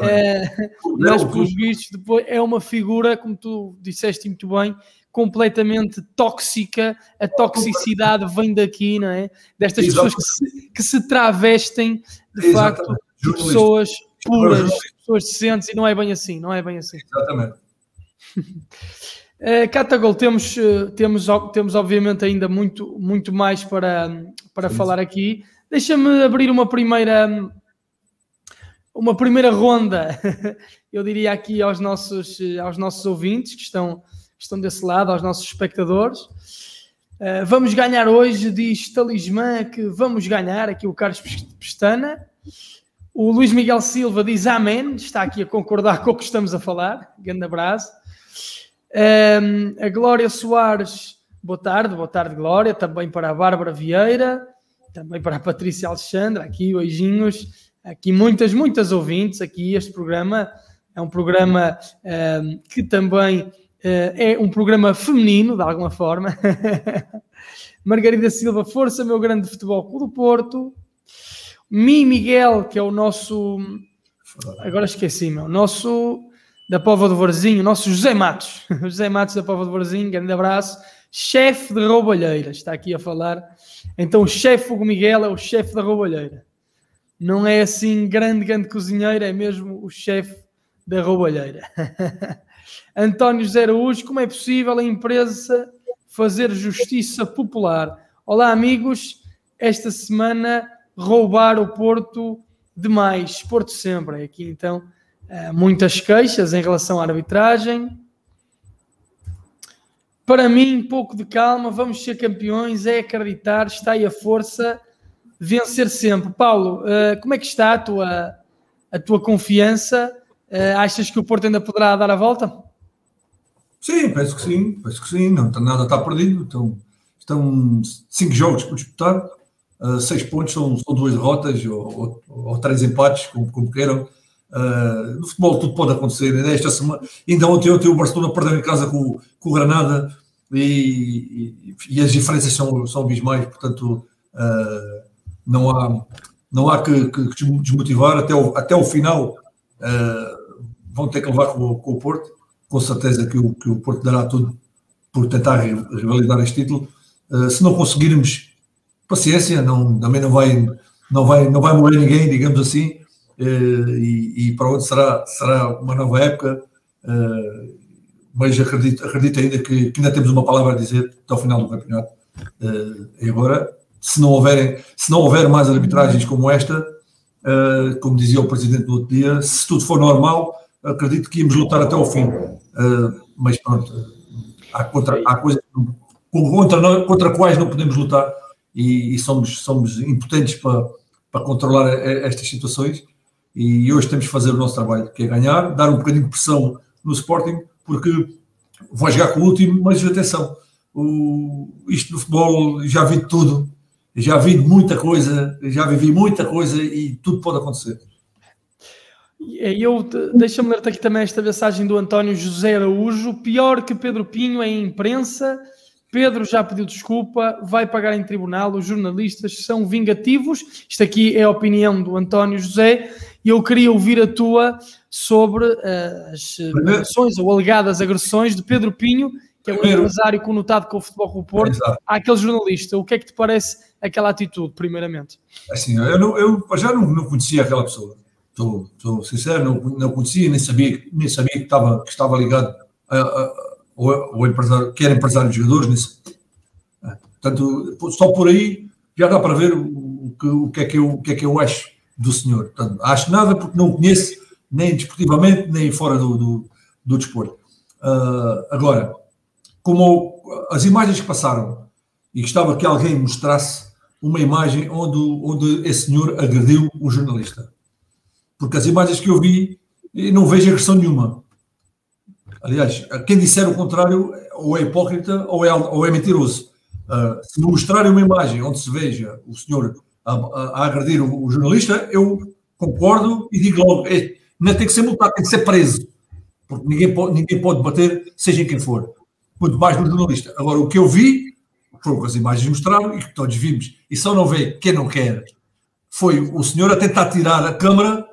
S1: é, mas, pelos vistos, depois é uma figura, como tu disseste muito bem, completamente tóxica. A toxicidade vem daqui, não é? Destas Exatamente. pessoas que se, que se travestem, de Exatamente. facto, de pessoas puras, pessoas decentes, e não é bem assim, não é bem assim.
S2: Exatamente.
S1: Uh, Catagol, temos, uh, temos, temos obviamente ainda muito, muito mais para, para falar aqui. Deixa-me abrir uma primeira, uma primeira ronda, eu diria aqui aos nossos, aos nossos ouvintes que estão, que estão desse lado, aos nossos espectadores. Uh, vamos ganhar hoje, diz Talismã que vamos ganhar, aqui o Carlos Pestana. O Luís Miguel Silva diz amém, está aqui a concordar com o que estamos a falar. Grande abraço. Um, a Glória Soares, boa tarde, boa tarde, Glória. Também para a Bárbara Vieira, também para a Patrícia Alexandra, aqui beijinhos aqui muitas, muitas ouvintes. Aqui este programa é um programa uh, que também uh, é um programa feminino, de alguma forma. Margarida Silva, força, meu grande futebol Clube do Porto. Mi Miguel, que é o nosso. Agora esqueci, meu. Nosso. Da Pova do Varzinho, nosso José Matos. José Matos da Pova do Varzinho, grande abraço. Chefe de Roubalheira, está aqui a falar. Então, o chefe Hugo Miguel é o chefe da Roubalheira não é assim grande, grande cozinheiro, é mesmo o chefe da roubalheira. António José Araújo, como é possível a empresa fazer justiça popular? Olá, amigos. Esta semana roubar o Porto demais. Porto sempre. Aqui então eh, muitas queixas em relação à arbitragem. Para mim, pouco de calma, vamos ser campeões, é acreditar, está aí a força vencer sempre. Paulo, uh, como é que está a tua, a tua confiança? Uh, achas que o Porto ainda poderá dar a volta?
S2: Sim, penso que sim, penso que sim, não nada está perdido. Então, estão cinco jogos por disputar, uh, seis pontos são, são duas derrotas ou, ou, ou três empates, como, como queiram. Uh, no futebol tudo pode acontecer. Esta semana, ainda ontem, ontem o Barcelona perdeu em casa com, com o Granada e, e, e as diferenças são, são abismais, portanto uh, não há, não há que, que, que, desmotivar até o, até o final uh, vão ter que levar com, com, o Porto, com certeza que o, que o Porto dará tudo por tentar revalidar este título. Uh, se não conseguirmos, paciência, não, também não vai, não, vai, não vai morrer ninguém, digamos assim, e, e para onde será, será uma nova época mas acredito, acredito ainda que, que, ainda temos uma palavra a dizer até ao final do campeonato. Uh, e agora, se não, houverem, se não houver mais arbitragens como esta, uh, como dizia o presidente do outro dia, se tudo for normal, acredito que íamos lutar até ao fim. Uh, mas pronto, há, contra, há coisas contra, contra quais não podemos lutar e, e somos, somos impotentes para, para controlar estas situações. E hoje temos que fazer o nosso trabalho, que é ganhar, dar um bocadinho de pressão no Sporting, porque vai jogar com o último, mas atenção, o, isto do futebol já vi tudo, já vi muita coisa, já vivi muita coisa e tudo pode acontecer.
S1: Eu deixa-me ler aqui também esta mensagem do António José Araújo. Pior que Pedro Pinho é imprensa. Pedro já pediu desculpa, vai pagar em tribunal. Os jornalistas são vingativos. Isto aqui é a opinião do António José e eu queria ouvir a tua sobre uh, as agressões ou alegadas agressões de Pedro Pinho, que é um empresário conotado com o Futebol do Porto, é, àquele jornalista. O que é que te parece aquela atitude, primeiramente?
S2: Assim, eu, não, eu já não, não, conhecia aquela pessoa. Estou, sincero, não, não conhecia, nem sabia, nem sabia que, estava, que estava ligado a, a, ao, ao empresário, que era empresário de jogadores. É, portanto, só por aí já dá para ver o, o, que, o, que, é que eu, o que é que eu acho do senhor. Portanto, acho nada porque não o conheço nem desportivamente, nem fora do, do, do desporto. Uh, agora, como as imagens que passaram e gostava que alguém mostrasse uma imagem onde, onde esse senhor agrediu o jornalista. Porque as imagens que eu vi, não vejo agressão nenhuma. Aliás, quem disser o contrário ou é hipócrita ou é, ou é mentiroso. Uh, se mostrarem uma imagem onde se veja o senhor a, a, agredir o, o, jornalista, eu concordo e digo logo: é, não tem que ser multado, tem que ser preso. Porque ninguém pode, ninguém pode bater, seja quem for. Muito mais no jornalista. Agora, o que eu vi, foi o que as imagens mostraram e que todos vimos, e só não vê quem não quer, foi o senhor a tentar tirar a câmara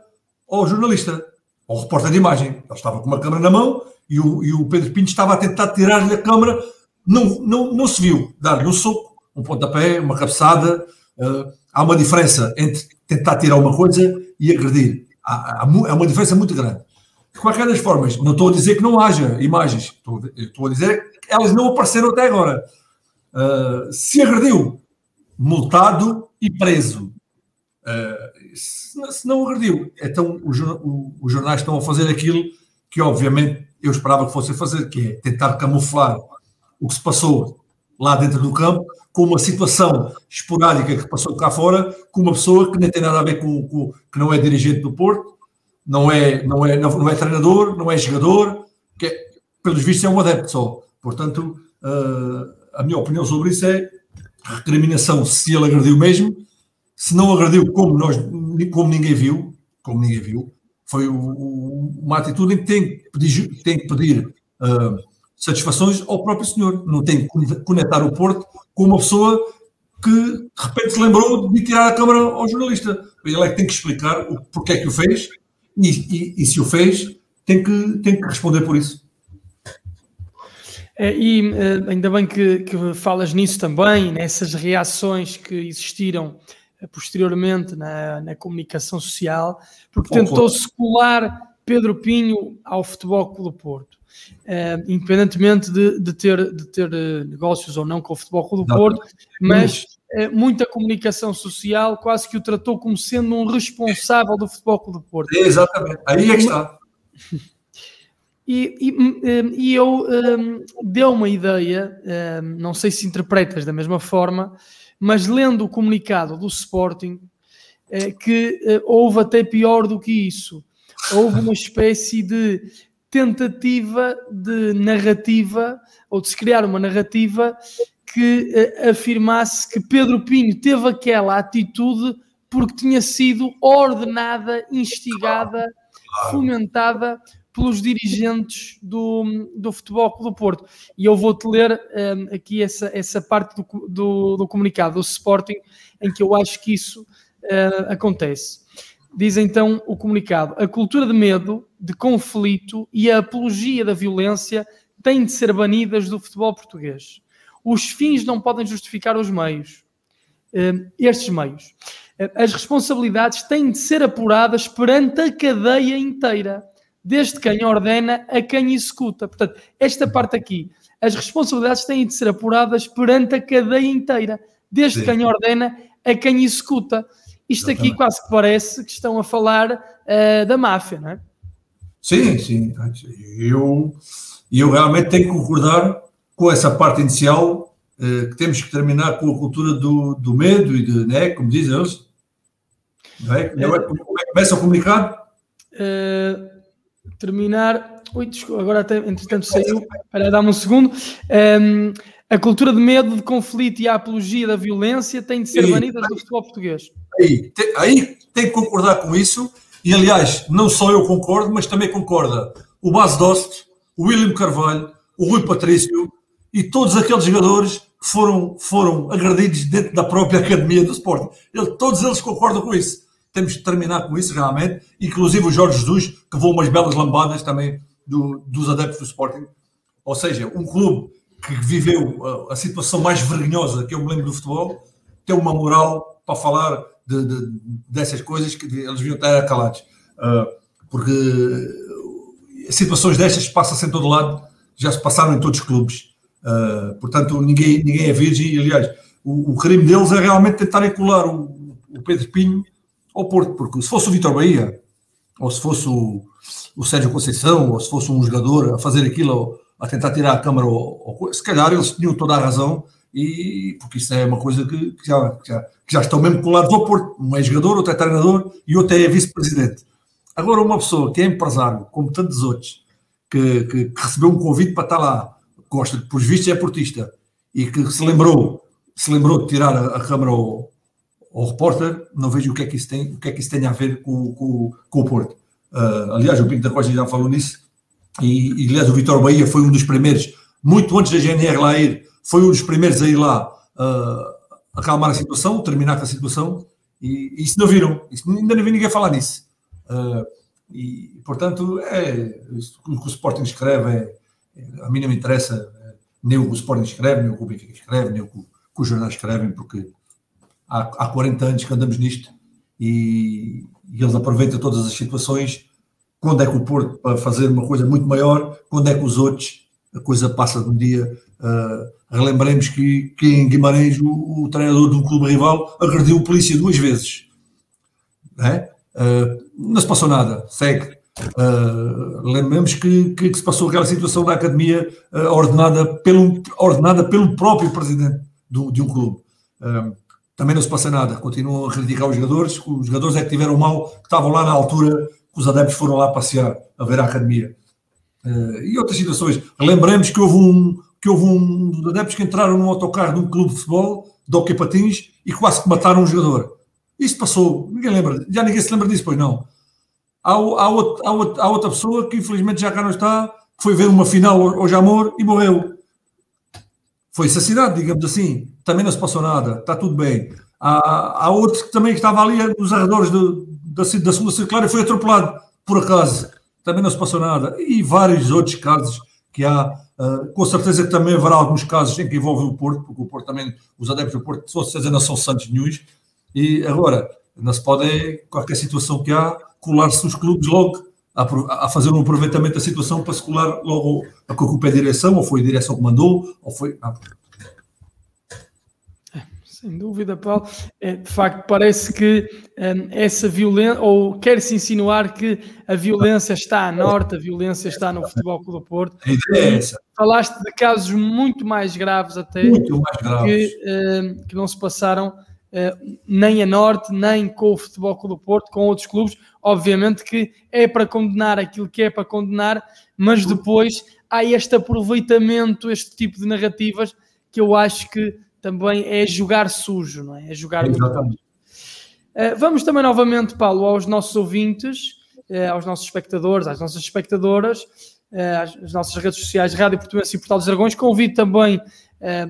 S2: ao jornalista, ao repórter de imagem. Ele estava com uma câmara na mão e o, e o Pedro Pinto estava a tentar tirar-lhe a câmara. Não, não, não se viu dar-lhe um soco, um pontapé, uma cabeçada. Uh, há uma diferença entre tentar tirar uma coisa e agredir. Há, há, há, uma diferença muito grande. De qualquer das formas, não estou a dizer que não haja imagens, estou, estou a dizer que elas não apareceram até agora. Uh, se agrediu, multado e preso. Uh, se, se, não agrediu, então os, os jornais estão a fazer aquilo que, obviamente, eu esperava que fossem fazer, que é tentar camuflar o que se passou lá dentro do campo com uma situação esporádica que passou cá fora, com uma pessoa que nem tem nada a ver com, com que não é dirigente do Porto, não é, não é, não é treinador, não é jogador, que é, pelos vistos é um adepto só. Portanto, uh, a minha opinião sobre isso é recriminação se ele agrediu mesmo, se não agrediu como, nós, como ninguém viu, como ninguém viu, foi uma atitude em que tem que pedir, tem que pedir uh, satisfações ao próprio senhor. Não tem que conectar o Porto com uma pessoa que de repente se lembrou de tirar a câmara ao jornalista. Ele é que tem que explicar o porquê é que o fez e, e, e se o fez, tem que, tem que responder por isso.
S1: É, e uh, ainda bem que, que, falas nisso também, nessas reações que existiram uh, posteriormente na, na, comunicação social, porque tentou-se colar Pedro Pinho ao Futebol Clube do Porto. Uh, independentemente de, de, ter, de ter negócios ou não com o Futebol Clube do Porto, mas uh, muita comunicação social quase que o tratou como sendo um responsável do Futebol Clube do Porto.
S2: Exatamente, aí é que está.
S1: E, e, e, eu um, deu uma ideia, um, não sei se interpretas da mesma forma, mas lendo o comunicado do Sporting, que houve até pior do que isso. Houve uma espécie de tentativa de narrativa ou de se criar uma narrativa que uh, afirmasse que Pedro Pinho teve aquela atitude porque tinha sido ordenada, instigada, fomentada pelos dirigentes do, do Futebol do Porto. E eu vou-te ler um, aqui essa, essa parte do, do, do, comunicado do Sporting, em que eu acho que isso uh, acontece. Diz então o comunicado: a cultura de medo, de conflito e a apologia da violência têm de ser banidas do futebol português. Os fins não podem justificar os meios. Uh, estes meios. As responsabilidades têm de ser apuradas perante a cadeia inteira desde quem ordena a quem executa. Portanto, esta parte aqui, as responsabilidades têm de ser apuradas perante a cadeia inteira, desde Sim. quem ordena a quem executa. Isto aqui quase que parece que estão a falar uh, da máfia, não é?
S2: Sim, sim. Eu, eu realmente tenho que concordar com essa parte inicial, uh, que temos que terminar com a cultura do, do medo e de, né, como dizem eles. Não é? Como é, como é que começa a comunicar?
S1: Uh, terminar. Ui, desculpa, agora até, entretanto saiu. Para dar-me um segundo. Um, a cultura de medo, de conflito e a apologia da violência tem de ser banida do futebol português.
S2: Aí, tem, aí tem que concordar com isso. E aliás, não só eu concordo, mas também concorda o Bas Dost, o William Carvalho, o Rui Patrício e todos aqueles jogadores que foram, foram agredidos dentro da própria academia do Sporting. Ele, todos eles concordam com isso temos de terminar com isso realmente, inclusive o Jorge Jesus, que voou umas belas lambadas também do, dos adeptos do Sporting. Ou seja, um clube que viveu a, a, situação mais vergonhosa que eu me lembro do futebol, tem uma moral para falar de, de, dessas coisas que eles deviam estar calados. Uh, porque situações destas passam-se em todo lado, já se passaram em todos os clubes. Uh, portanto, ninguém, ninguém é virgem. Aliás, o, o crime deles é realmente tentarem colar o, o Pedro Pinho ao Porto, porque se fosse o Vitor Bahia, ou se fosse o, o Sérgio Conceição, ou se fosse um jogador a fazer aquilo, a tentar tirar a câmara, ou, ou, se calhar eles tinham toda a razão, e, porque isso é uma coisa que, que, já, que, já, que já estão mesmo colados ao Porto. Um é jogador, outro é treinador e outro é vice-presidente. Agora, uma pessoa que é empresário, como tantos outros, que, que, que, recebeu um convite para estar lá, gosta, por vistos é portista, e que se lembrou, se lembrou de tirar a, a câmara ao, ao repórter, não vejo o que é que isso tem, o que é que isso tem a ver com, com, com o Porto. Uh, aliás, o Pinto da Costa já falou nisso, e, e aliás, o Vitor Bahia foi um dos primeiros, muito antes da GNR lá ir, foi um dos primeiros a ir lá uh, acalmar a situação, terminar com a situação, e, e isso não viram, isso, ainda não vi ninguém falar nisso. Uh, e, portanto, é, o que o Sporting escreve, é, a mim não me interessa é, nem o Sporting escreve, nem o que o escreve, nem o que os jornais escrevem, porque há, há 40 anos que andamos nisto e, e, eles aproveitam todas as situações. Quando é que o Porto, para fazer uma coisa muito maior, quando é que os outros, a coisa passa de um dia. Uh, relembremos que, que em Guimarães o, o, treinador de um clube rival agrediu o polícia duas vezes. Não, uh, não se passou nada, segue. Uh, lembremos que, que, que, se passou aquela situação da academia ordenada, pelo, ordenada pelo próprio presidente do, de um clube. Também não se passa nada, continuam a criticar os jogadores, os jogadores é que tiveram mal, que estavam lá na altura que os adeptos foram lá passear, a ver a academia. Uh, e outras situações. Lembremos que houve um que houve um dos adeptos que entraram num autocarro de um clube de futebol, de hockey patins, e quase que mataram um jogador. Isso passou, ninguém lembra, já ninguém se lembra disso, pois não. Há, há, outro, há, outro, há outra pessoa que infelizmente já cá não está, que foi ver uma final hoje amor e morreu. Foi assassinado, digamos assim também não se passou nada, está tudo bem. Há, há outro que também estava ali nos arredores do, da, da segunda circular e foi atropelado, por acaso, também não se passou nada. E vários outros casos que há, uh, com certeza que também haverá alguns casos em que envolve o Porto, porque o Porto também, os adeptos do Porto, se dizer, não são santos nenhums, e agora, não se pode, qualquer situação que há, colar-se os clubes logo a, fazer um aproveitamento da situação para se colar logo a que ocupa a direção, ou foi a direção que mandou, ou foi. Não.
S1: Sem dúvida, Paulo. É, de facto, parece que um, essa violência, ou quer-se insinuar que a violência está a norte, a violência está no Futebol Clube do Porto.
S2: É essa.
S1: Falaste de casos muito mais graves até,
S2: muito mais graves.
S1: Que, um, que não se passaram uh, nem a norte, nem com o Futebol Clube do Porto, com outros clubes. Obviamente que é para condenar aquilo que é para condenar, mas depois há este aproveitamento, este tipo de narrativas que eu acho que também é jogar sujo, não é? É jogar.
S2: Exatamente.
S1: Uh, vamos também novamente, Paulo, aos nossos ouvintes uh, aos nossos espectadores, às nossas espectadoras, uh, às, às, nossas redes sociais, Rádio Portuense e Portal dos Dragões. Convido também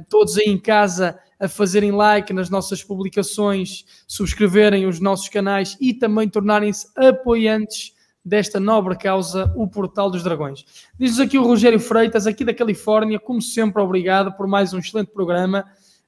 S1: todos aí em casa a fazerem like nas nossas publicações, subscreverem os nossos canais e também tornarem-se apoiantes desta nobre causa, o Portal dos Dragões. Diz-nos aqui o Rogério Freitas, aqui da Califórnia, como sempre, obrigado por mais um excelente programa.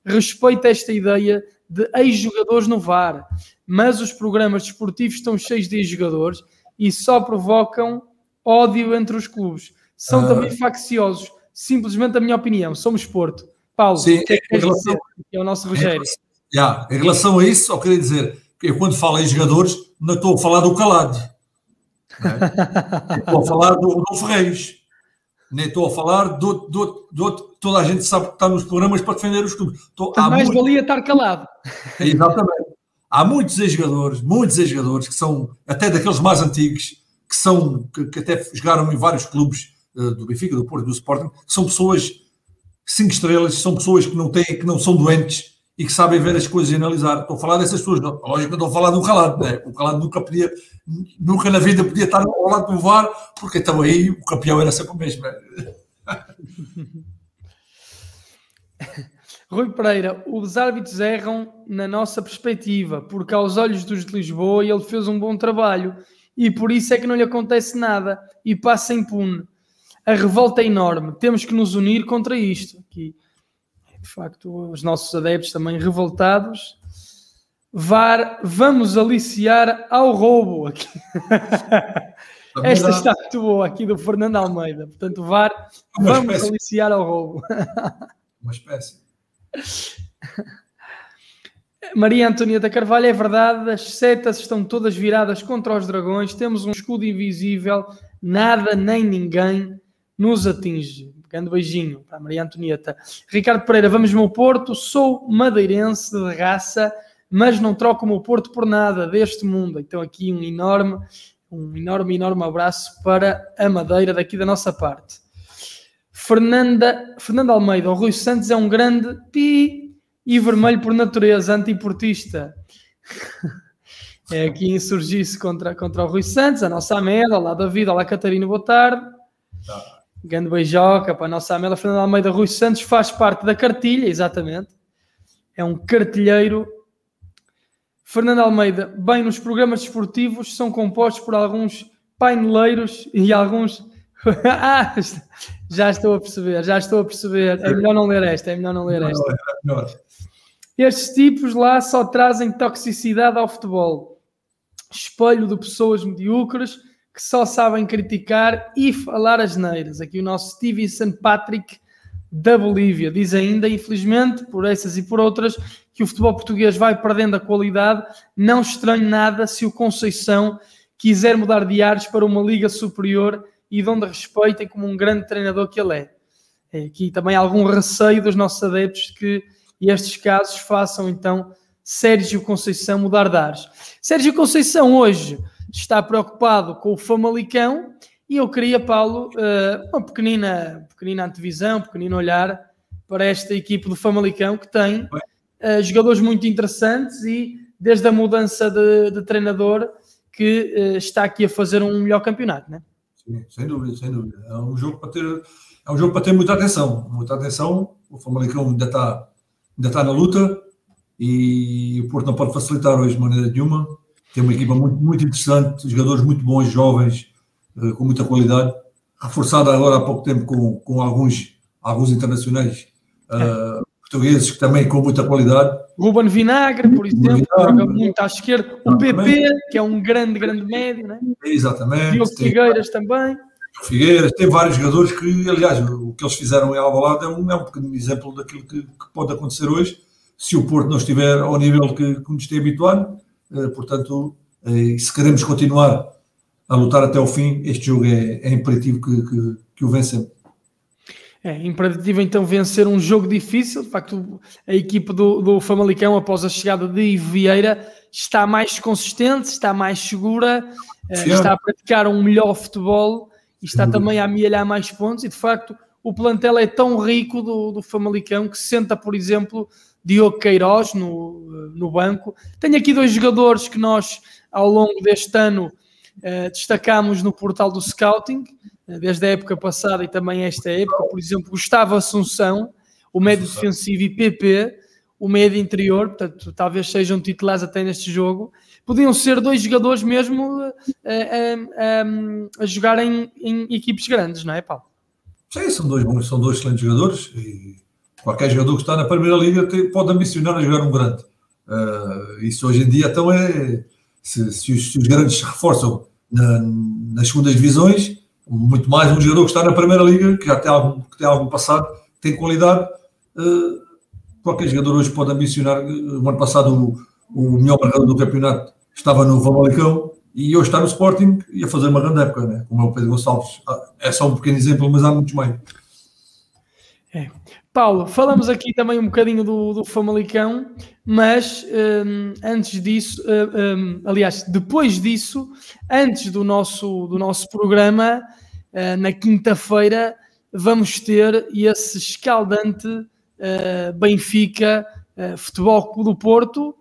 S1: Respeita esta ideia de ex-jogadores no VAR, mas os programas desportivos estão cheios de ex-jogadores e só provocam ódio entre os clubes. São uh... também facciosos. Simplesmente a minha opinião. Somos Porto. Paulo, Sim, que é, que é, relação... é o nosso Rogério.
S2: Em relação, yeah, em relação a isso, só queria dizer que eu, quando falo em jogadores, não estou a falar do calado é? Estou a falar do Rodolfo Reis. Nem estou a falar do, do, do, toda a gente sabe que está nos programas para defender os clubes. Estou,
S1: há mais muito... valia estar calado.
S2: Exatamente. Há muitos ex-jogadores, muitos ex-jogadores que são até daqueles mais antigos, que são que, que até jogaram em vários clubes uh, do Benfica, do Porto, do Sporting, que são pessoas cinco estrelas, são pessoas que não têm, que não são doentes e que sabem ver as coisas e analisar. Estou a falar dessas pessoas, lógico que estou a falar um calado, né? o calado nunca podia, nunca na vida podia estar ao lado do VAR, porque então aí o campeão era sempre o mesmo. Né?
S1: Rui Pereira, os árbitros erram na nossa perspectiva, porque aos olhos dos de Lisboa ele fez um bom trabalho e por isso é que não lhe acontece nada e passa impune. A revolta é enorme, temos que nos unir contra isto. Aqui de facto, os nossos adeptos também revoltados. VAR, vamos aliciar ao roubo. Aqui. Esta está muito boa aqui do Fernando Almeida. Portanto, VAR, Uma vamos espécie. aliciar ao roubo.
S2: Uma espécie.
S1: Maria Antonieta Carvalho, é verdade, as setas estão todas viradas contra os dragões, temos um escudo invisível, nada nem ninguém nos atinge. Grande beijinho para a Maria Antonieta. Ricardo Pereira, vamos meu Porto. Sou madeirense de raça, mas não troco o meu Porto por nada deste mundo. Então, aqui um enorme, um enorme, enorme abraço para a Madeira daqui da nossa parte. Fernanda, Fernanda Almeida, o Rui Santos é um grande pi e vermelho por natureza, antiportista. É aqui insurgir-se contra, contra o Rui Santos, a nossa Amélia, olá David, olá Catarina, boa tarde. Tá. Grande beijoca para a nossa Amélia Fernanda Almeida Rui Santos, faz parte da cartilha, exatamente. É um cartilheiro. Fernando Almeida, bem, nos programas desportivos são compostos por alguns paineleiros e alguns. ah, já estou a perceber, já estou a perceber. É melhor não ler esta, é melhor não ler esta. Estes tipos lá só trazem toxicidade ao futebol. Espelho de pessoas medíocres que só sabem criticar e falar as neiras. Aqui o nosso Stevenson Patrick da Bolívia diz ainda, infelizmente, por essas e por outras, que o futebol português vai perdendo a qualidade. Não estranho nada se o Conceição quiser mudar de ares para uma liga superior e de onde respeitem como um grande treinador que ele é. é aqui também algum receio dos nossos adeptos que estes casos façam então Sérgio Conceição mudar de ares. Sérgio Conceição hoje está preocupado com o Famalicão e eu queria, Paulo, eh, uma pequenina, pequenina antevisão, um pequenino olhar para esta equipe do Famalicão que tem uh, jogadores muito interessantes e desde a mudança de, de treinador que uh, está aqui a fazer um melhor campeonato, né?
S2: Sim, sem dúvida, sem dúvida. É um jogo para ter, é um jogo para ter muita atenção, muita atenção. O Famalicão ainda está, ainda está na luta e o Porto não pode facilitar hoje de maneira nenhuma tem uma equipa muito, muito interessante, jogadores muito bons, jovens, uh, com muita qualidade, reforçada agora há pouco tempo com, com alguns, alguns internacionais uh, portugueses que também com muita qualidade.
S1: Ruben Vinagre, por exemplo, Vinagre, joga muito à esquerda. O PP, que é um grande, grande médio, né?
S2: Exatamente.
S1: Diogo Figueiras também.
S2: Figueiras, tem vários jogadores que, aliás, o que eles fizeram em Alvalade é um, é um pequeno exemplo daquilo que, que, pode acontecer hoje, se o Porto não estiver ao nível que, que nos tem habituado, eh, portanto, eh, se queremos continuar a lutar até o fim, este jogo é, é imperativo que, que, que o vencemos.
S1: É imperativo então vencer um jogo difícil. De facto, a equipe do, do Famalicão, após a chegada de Ivo Vieira, está mais consistente, está mais segura, eh, está a praticar um melhor futebol e está também a amealhar mais pontos. E de facto, o plantel é tão rico do, do Famalicão que senta, por exemplo, Diogo Queiroz no, no banco. Tenho aqui dois jogadores que nós, ao longo deste ano, uh, destacamos no portal do Scouting, uh, desde a época passada e também esta época, por exemplo, Gustavo Assunção, o médio defensivo e PP, o médio interior, portanto, talvez sejam titulares até neste jogo. Podiam ser dois jogadores mesmo uh, a jogarem em equipes grandes, não é, Paulo?
S2: Sim, são dois são dois excelentes jogadores e qualquer jogador que está na Primeira Liga tem, pode ambicionar a jogar um grande. Uh, isso hoje em dia então é se, se, os, se os, grandes se reforçam na, nas segundas divisões, muito mais um jogador que está na Primeira Liga, que já tem algum, que tem algum passado, tem qualidade. Uh, qualquer jogador hoje pode ambicionar. O ano passado o, o melhor marcador do campeonato estava no Famalicão e hoje está no Sporting e a fazer uma grande época, né? como é o Pedro Gonçalves. Ah, é só um pequeno exemplo, mas há muitos mais.
S1: Paulo, falamos aqui também um bocadinho do, do Famalicão, mas um, antes disso, um, aliás, depois disso, antes do nosso, do nosso programa, uh, na quinta-feira, vamos ter esse escaldante uh, Benfica uh, Futebol Clube do Porto.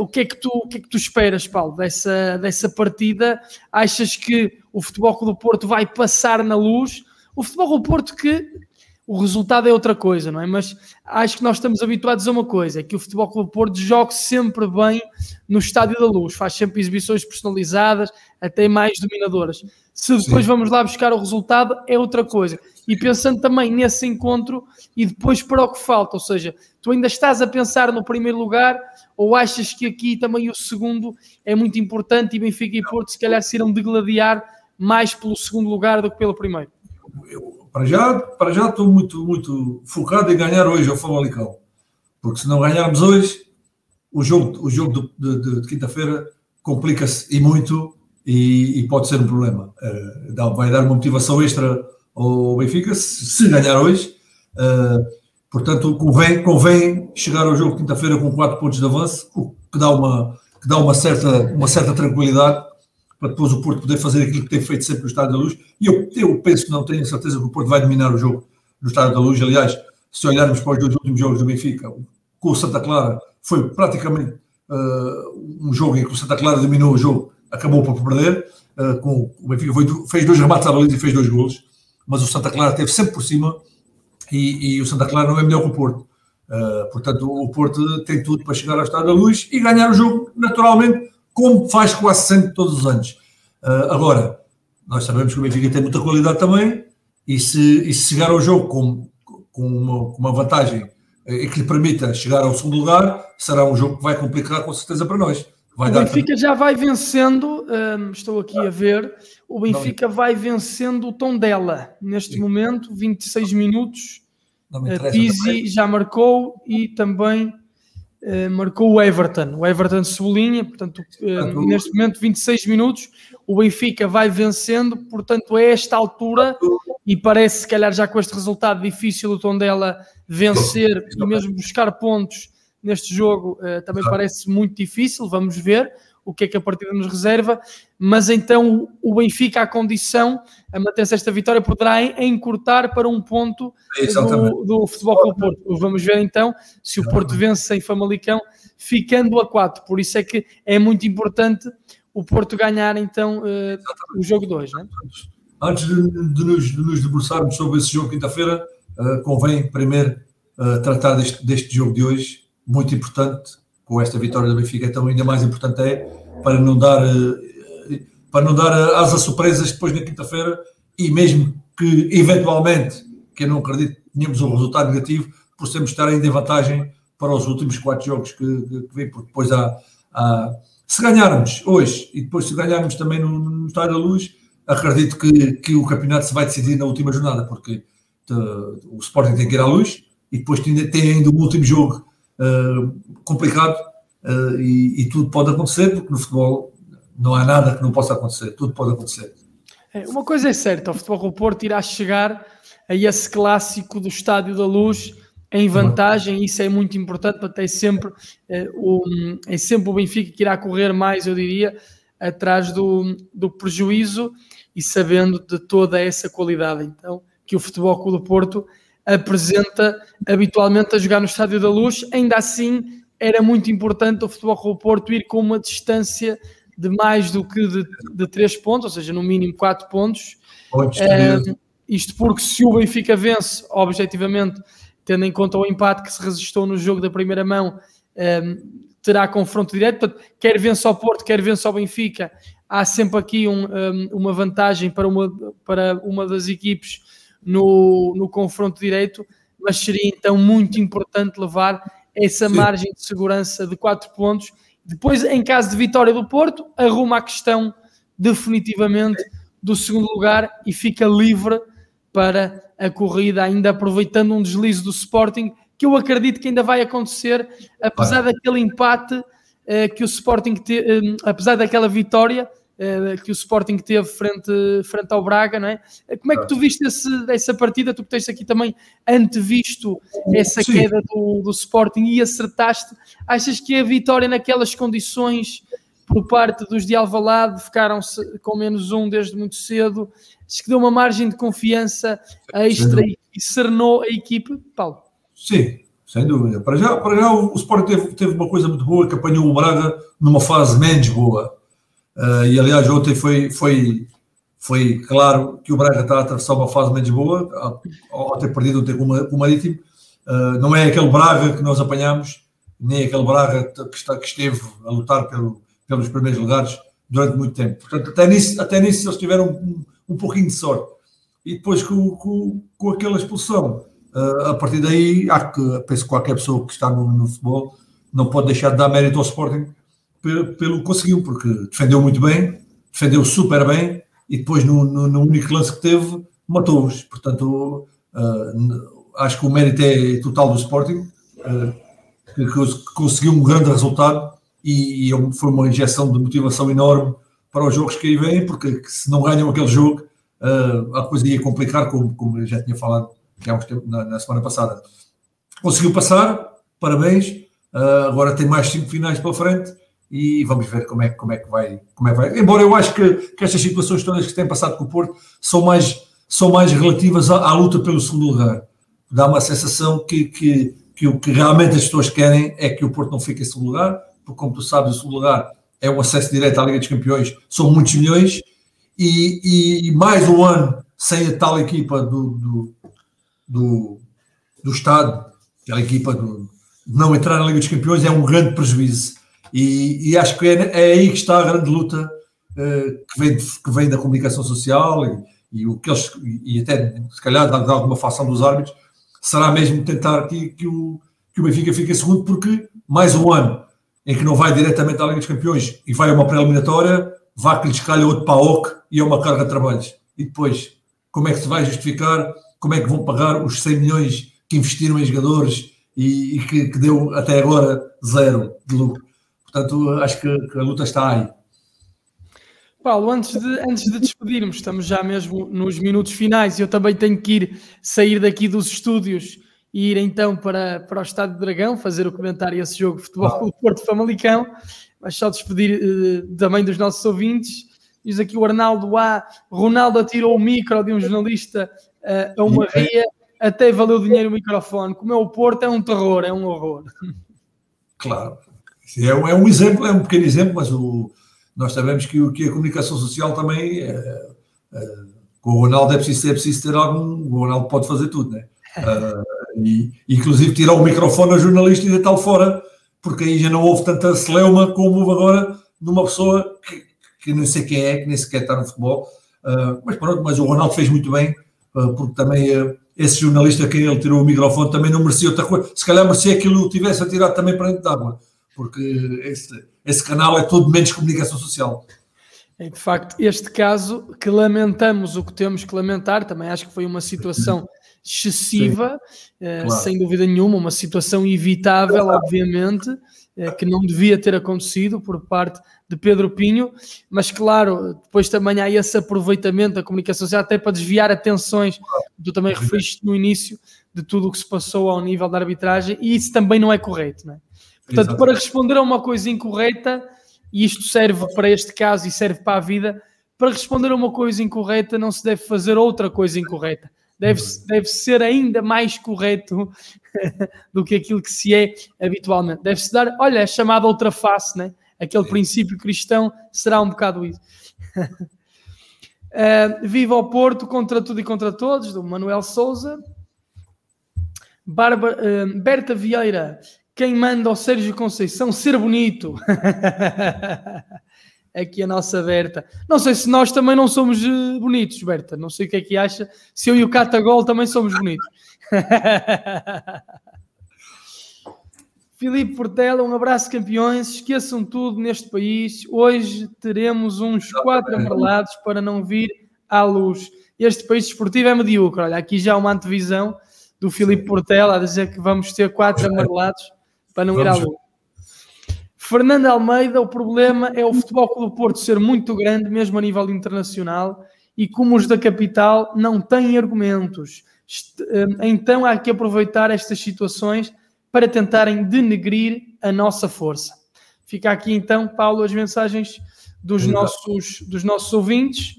S1: o, que é que tu, o que é que tu esperas, Paulo, dessa, dessa partida? Achas que o Futebol Clube do Porto vai passar na luz? O Futebol Clube do Porto que o resultado é outra coisa, não é? Mas acho que nós estamos habituados a uma coisa, é que o Futebol Clube Porto joga sempre bem no Estádio da Luz, faz sempre exibições personalizadas, até mais dominadoras. Se depois Sim. vamos lá buscar o resultado, é outra coisa. E pensando também nesse encontro e depois para o que falta, ou seja, tu ainda estás a pensar no primeiro lugar ou achas que aqui também o segundo é muito importante e Benfica e Porto se calhar se irão degladiar mais pelo segundo lugar do que pelo primeiro?
S2: Eu para já, para já estou muito, muito focado em ganhar hoje ao Famalicão. Porque se não ganharmos hoje, o jogo, o jogo de, de, de quinta-feira complica-se e muito e, e, pode ser um problema. Uh, dá, vai dar uma motivação extra ao Benfica se, se ganhar hoje. Uh, portanto, convém, convém chegar ao jogo de quinta-feira com 4 pontos de avanço, o que dá uma, que dá uma, certa, uma certa tranquilidade para depois o Porto poder fazer aquilo que tem feito sempre no Estádio da Luz. E eu, eu penso não tenho certeza que o Porto vai dominar o jogo no Estádio da Luz. Aliás, se olharmos para os dois últimos jogos do Benfica, com o Santa Clara, foi praticamente uh, um jogo em que o Santa Clara dominou o jogo, acabou por perder. Uh, com, o Benfica foi, fez dois remates à baliza e fez dois golos, mas o Santa Clara esteve sempre por cima e, e o Santa Clara não é melhor que o Porto. Uh, portanto, o Porto tem tudo para chegar ao Estádio da Luz e ganhar o jogo naturalmente como faz quase sempre todos os anos. Uh, agora, nós sabemos que o Benfica tem muita qualidade também, e se, e se chegar ao jogo com, com, uma, uma vantagem eh, que lhe permita chegar ao segundo lugar, será um jogo que vai complicar com certeza para nós.
S1: Vai o Benfica já vai vencendo, um, estou aqui a ver, o Benfica não. vai vencendo o tom dela neste Sim. momento, 26 minutos. Pizzi já marcou e também Uh, marcou o Everton, o Everton Cebolinha, portanto, uh, neste momento 26 minutos, o Benfica vai vencendo, portanto, a esta altura, e parece, se calhar, já com este resultado difícil, o Tondela vencer e mesmo buscar pontos neste jogo, uh, também parece muito difícil, vamos ver o que é que a partida nos reserva, mas então o Benfica, a condição a manter-se esta vitória, poderá encurtar para um ponto do, do, Futebol Clube Porto. Vamos ver então se o Porto vence em Famalicão, ficando a 4. Por isso é que é muito importante o Porto ganhar então uh, o jogo 2. Né?
S2: Antes de, de, nos, de, nos, debruçarmos sobre esse jogo quinta-feira, uh, convém primeiro uh, tratar deste, deste jogo de hoje, muito importante, com esta vitória do Benfica, então ainda mais importante é para não dar para não dar asa surpresas depois na quinta-feira e mesmo que eventualmente, que eu não acredito, tenhamos um resultado negativo, possamos estar ainda em vantagem para os últimos quatro jogos que, que, que vêm, porque depois há, há, se ganharmos hoje e depois se ganharmos também no, no Estádio da Luz, acredito que, que o campeonato se vai decidir na última jornada, porque te, o Sporting tem que ir à luz e depois tem, tem ainda o último jogo uh, complicado uh, e, e, tudo pode acontecer, porque no futebol não há nada que não possa acontecer, tudo pode acontecer.
S1: É, uma coisa é certa, o Futebol do Porto irá chegar a esse clássico do Estádio da Luz em vantagem, isso é muito importante para ter sempre, é, o, é sempre o Benfica que irá correr mais, eu diria, atrás do, do prejuízo e sabendo de toda essa qualidade então que o Futebol Clube do Porto apresenta habitualmente a jogar no Estádio da Luz. Ainda assim, era muito importante o Futebol Clube Porto ir com uma distância de mais do que de, de 3 pontos, ou seja, no mínimo 4 pontos.
S2: Uh,
S1: isto porque se o Benfica vence, objetivamente, tendo em conta o empate que se resistou no jogo da primeira mão, um, terá confronto direto. Portanto, quer vença ao Porto, quer vença ao Benfica, há sempre aqui um, um, uma vantagem para uma, para uma das equipes no, no confronto direito, mas seria então muito importante levar essa Sim. margem de segurança de 4 pontos. Depois, em caso de vitória do Porto, arruma a questão definitivamente do segundo lugar e fica livre para a corrida, ainda aproveitando um deslize do Sporting, que eu acredito que ainda vai acontecer, apesar daquele empate eh, que o Sporting, te, eh, apesar daquela vitória que o Sporting teve frente, frente ao Braga, não é? Como é que tu viste esse, essa partida? Tu que tens aqui também antevisto essa Sim. queda do, do Sporting e acertaste. Achas que a vitória naquelas condições por parte dos de Alvalade ficaram com menos um desde muito cedo? Acho que deu uma margem de confiança extra e, e serenou a equipe, Paulo?
S2: Sim, sem dúvida. Para já, para já o, o Sporting teve, teve uma coisa muito boa que apanhou o Braga numa fase menos boa Uh, e aliás, ontem foi, foi, foi claro que o Braga está a atravessar uma fase menos boa, ao, ter perdido ontem com, o Marítimo. Uh, não é aquele Braga que nós apanhamos, nem aquele Braga que, está, que esteve a lutar pelo, pelos primeiros lugares durante muito tempo. Portanto, até nisso, até nisso eles tiveram um, um pouquinho de sorte. E depois com, com, com aquela expulsão, uh, a partir daí, há que, penso que qualquer pessoa que está no, no futebol não pode deixar de dar mérito ao Sporting pelo, pelo conseguiu, porque defendeu muito bem, defendeu super bem e depois no, no, no único lance que teve matou-os. Portanto, uh, acho que o mérito é total do Sporting, uh, que, que, conseguiu um grande resultado e, e, foi uma injeção de motivação enorme para os jogos que aí vêm, porque se não ganham aquele jogo, uh, a coisa ia complicar, como, como eu já tinha falado uns tempo, na, na semana passada. Conseguiu passar, parabéns. agora tem mais cinco finais pela frente e vamos ver como é, como é, que, vai, como é que vai. Embora eu acho que, que estas situações todas que têm passado com o Porto são mais, são mais relativas à, à luta pelo segundo lugar. Dá uma sensação que, que, que o que realmente as pessoas querem é que o Porto não fique em segundo lugar, porque como tu sabes, o segundo lugar é o acesso direto à Liga dos Campeões, são muitos milhões, e, e mais um ano sem a tal equipa do, do, do, do Estado, aquela equipa do, não entrar na Liga dos Campeões é um grande prejuízo. E, e acho que é, é, aí que está a grande luta uh, que, vem, que vem da comunicação social e, e, o que eles, e até se calhar de alguma facção dos árbitros, será mesmo tentar que, que, o, que o Benfica fique segundo, porque mais um ano em que não vai diretamente à Liga dos Campeões e vai a uma pré-eliminatória, vá que lhes calha outro PAOC e é uma carga de trabalhos. E depois, como é que se vai justificar? Como é que vão pagar os 100 milhões que investiram em jogadores e, e que, que, deu até agora zero de lucro? Portanto, acho que, a luta está aí.
S1: Paulo, antes de, antes de despedirmos, estamos já mesmo nos minutos finais e eu também tenho que ir sair daqui dos estúdios e ir então para, para o Estádio de Dragão fazer o comentário a esse jogo de futebol do Porto Famalicão, mas só despedir uh, também dos nossos ouvintes. Diz aqui o Arnaldo A. Ronaldo atirou o micro de um jornalista uh, a uma ria, até valeu dinheiro o microfone. Como é o Porto, é um terror, é um horror.
S2: Claro, é um, é um exemplo, é um pequeno exemplo, mas o, nós sabemos que, que a comunicação social também, é, é, com o Ronaldo é preciso, é preciso ter algum, o Ronaldo pode fazer tudo, né? Uh, e, inclusive tirar o microfone ao jornalista e deitá-lo fora, porque aí já não houve tanta celeuma como houve agora numa pessoa que, que não sei quem é, que nem sequer está no futebol. Uh, mas pronto, mas o Ronaldo fez muito bem, uh, porque também esse jornalista a quem ele tirou o microfone também não merecia outra coisa. Se calhar merecia que ele o tivesse atirado também para dentro d'água porque esse, esse canal é todo menos comunicação social.
S1: É, de facto, este caso que lamentamos o que temos que lamentar, também acho que foi uma situação excessiva, eh, claro. sem dúvida nenhuma, uma situação evitável, obviamente, eh, que não devia ter acontecido por parte de Pedro Pinho, mas claro, depois também há esse aproveitamento da comunicação social até para desviar atenções, tu também referiste no início, de tudo o que se passou ao nível da arbitragem, e isso também não é correto, não é? Portanto, Exatamente. para responder a uma coisa incorreta, e isto serve para este caso e serve para a vida, para responder a uma coisa incorreta não se deve fazer outra coisa incorreta. Deve, deve ser ainda mais correto do que aquilo que se é habitualmente. Deve-se dar, olha, é chamada outra face, né? aquele princípio cristão, será um bocado isso. uh, viva o Porto contra tudo e contra todos, do Manuel Souza. Bárbara, uh, Berta Vieira, quem manda ao Sérgio Conceição ser bonito? Aqui a nossa Berta. Não sei se nós também não somos uh, bonitos, Berta. Não sei o que é que acha. Se eu e o Catagol também somos bonitos. Filipe Portela, um abraço, campeões. Esqueçam tudo neste país. Hoje teremos uns quatro amarelados para não vir à luz. Este país esportivo é medíocre. Olha, aqui já uma antevisão do Filipe Portela a dizer que vamos ter quatro amarelados para não vamos. ir à luz. Fernando Almeida, o problema é o Futebol Clube do Porto ser muito grande, mesmo a nível internacional, e como os da capital não têm argumentos. Eh, então há que aproveitar estas situações para tentarem denegrir a nossa força. Fica aqui então, Paulo, as mensagens dos, nossos, dos nossos ouvintes.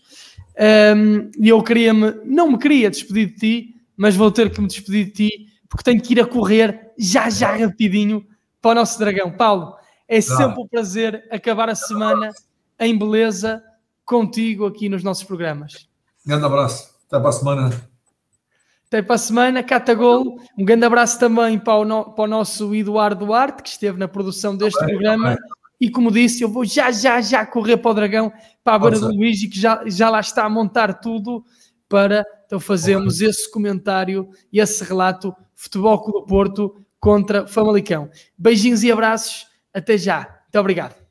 S1: Um, e eu queria-me, não me queria despedir de ti, mas vou ter que me despedir de ti, porque tenho que ir a correr já, já rapidinho para o nosso dragão. Paulo, é sempre um prazer acabar a semana em beleza contigo aqui nos nossos programas.
S2: Grande abraço. Até para a semana.
S1: Até para a semana, Catagolo. Um grande abraço também para o, no, para o nosso Eduardo Duarte, que esteve na produção deste tá programa. Tá e como disse, eu vou já, já, já correr para o Dragão, para a beira do Luigi, que já, já lá está a montar tudo para então fazermos esse comentário e esse relato Futebol Clube Porto contra Famalicão. Beijinhos e abraços. Até já. Muito obrigado.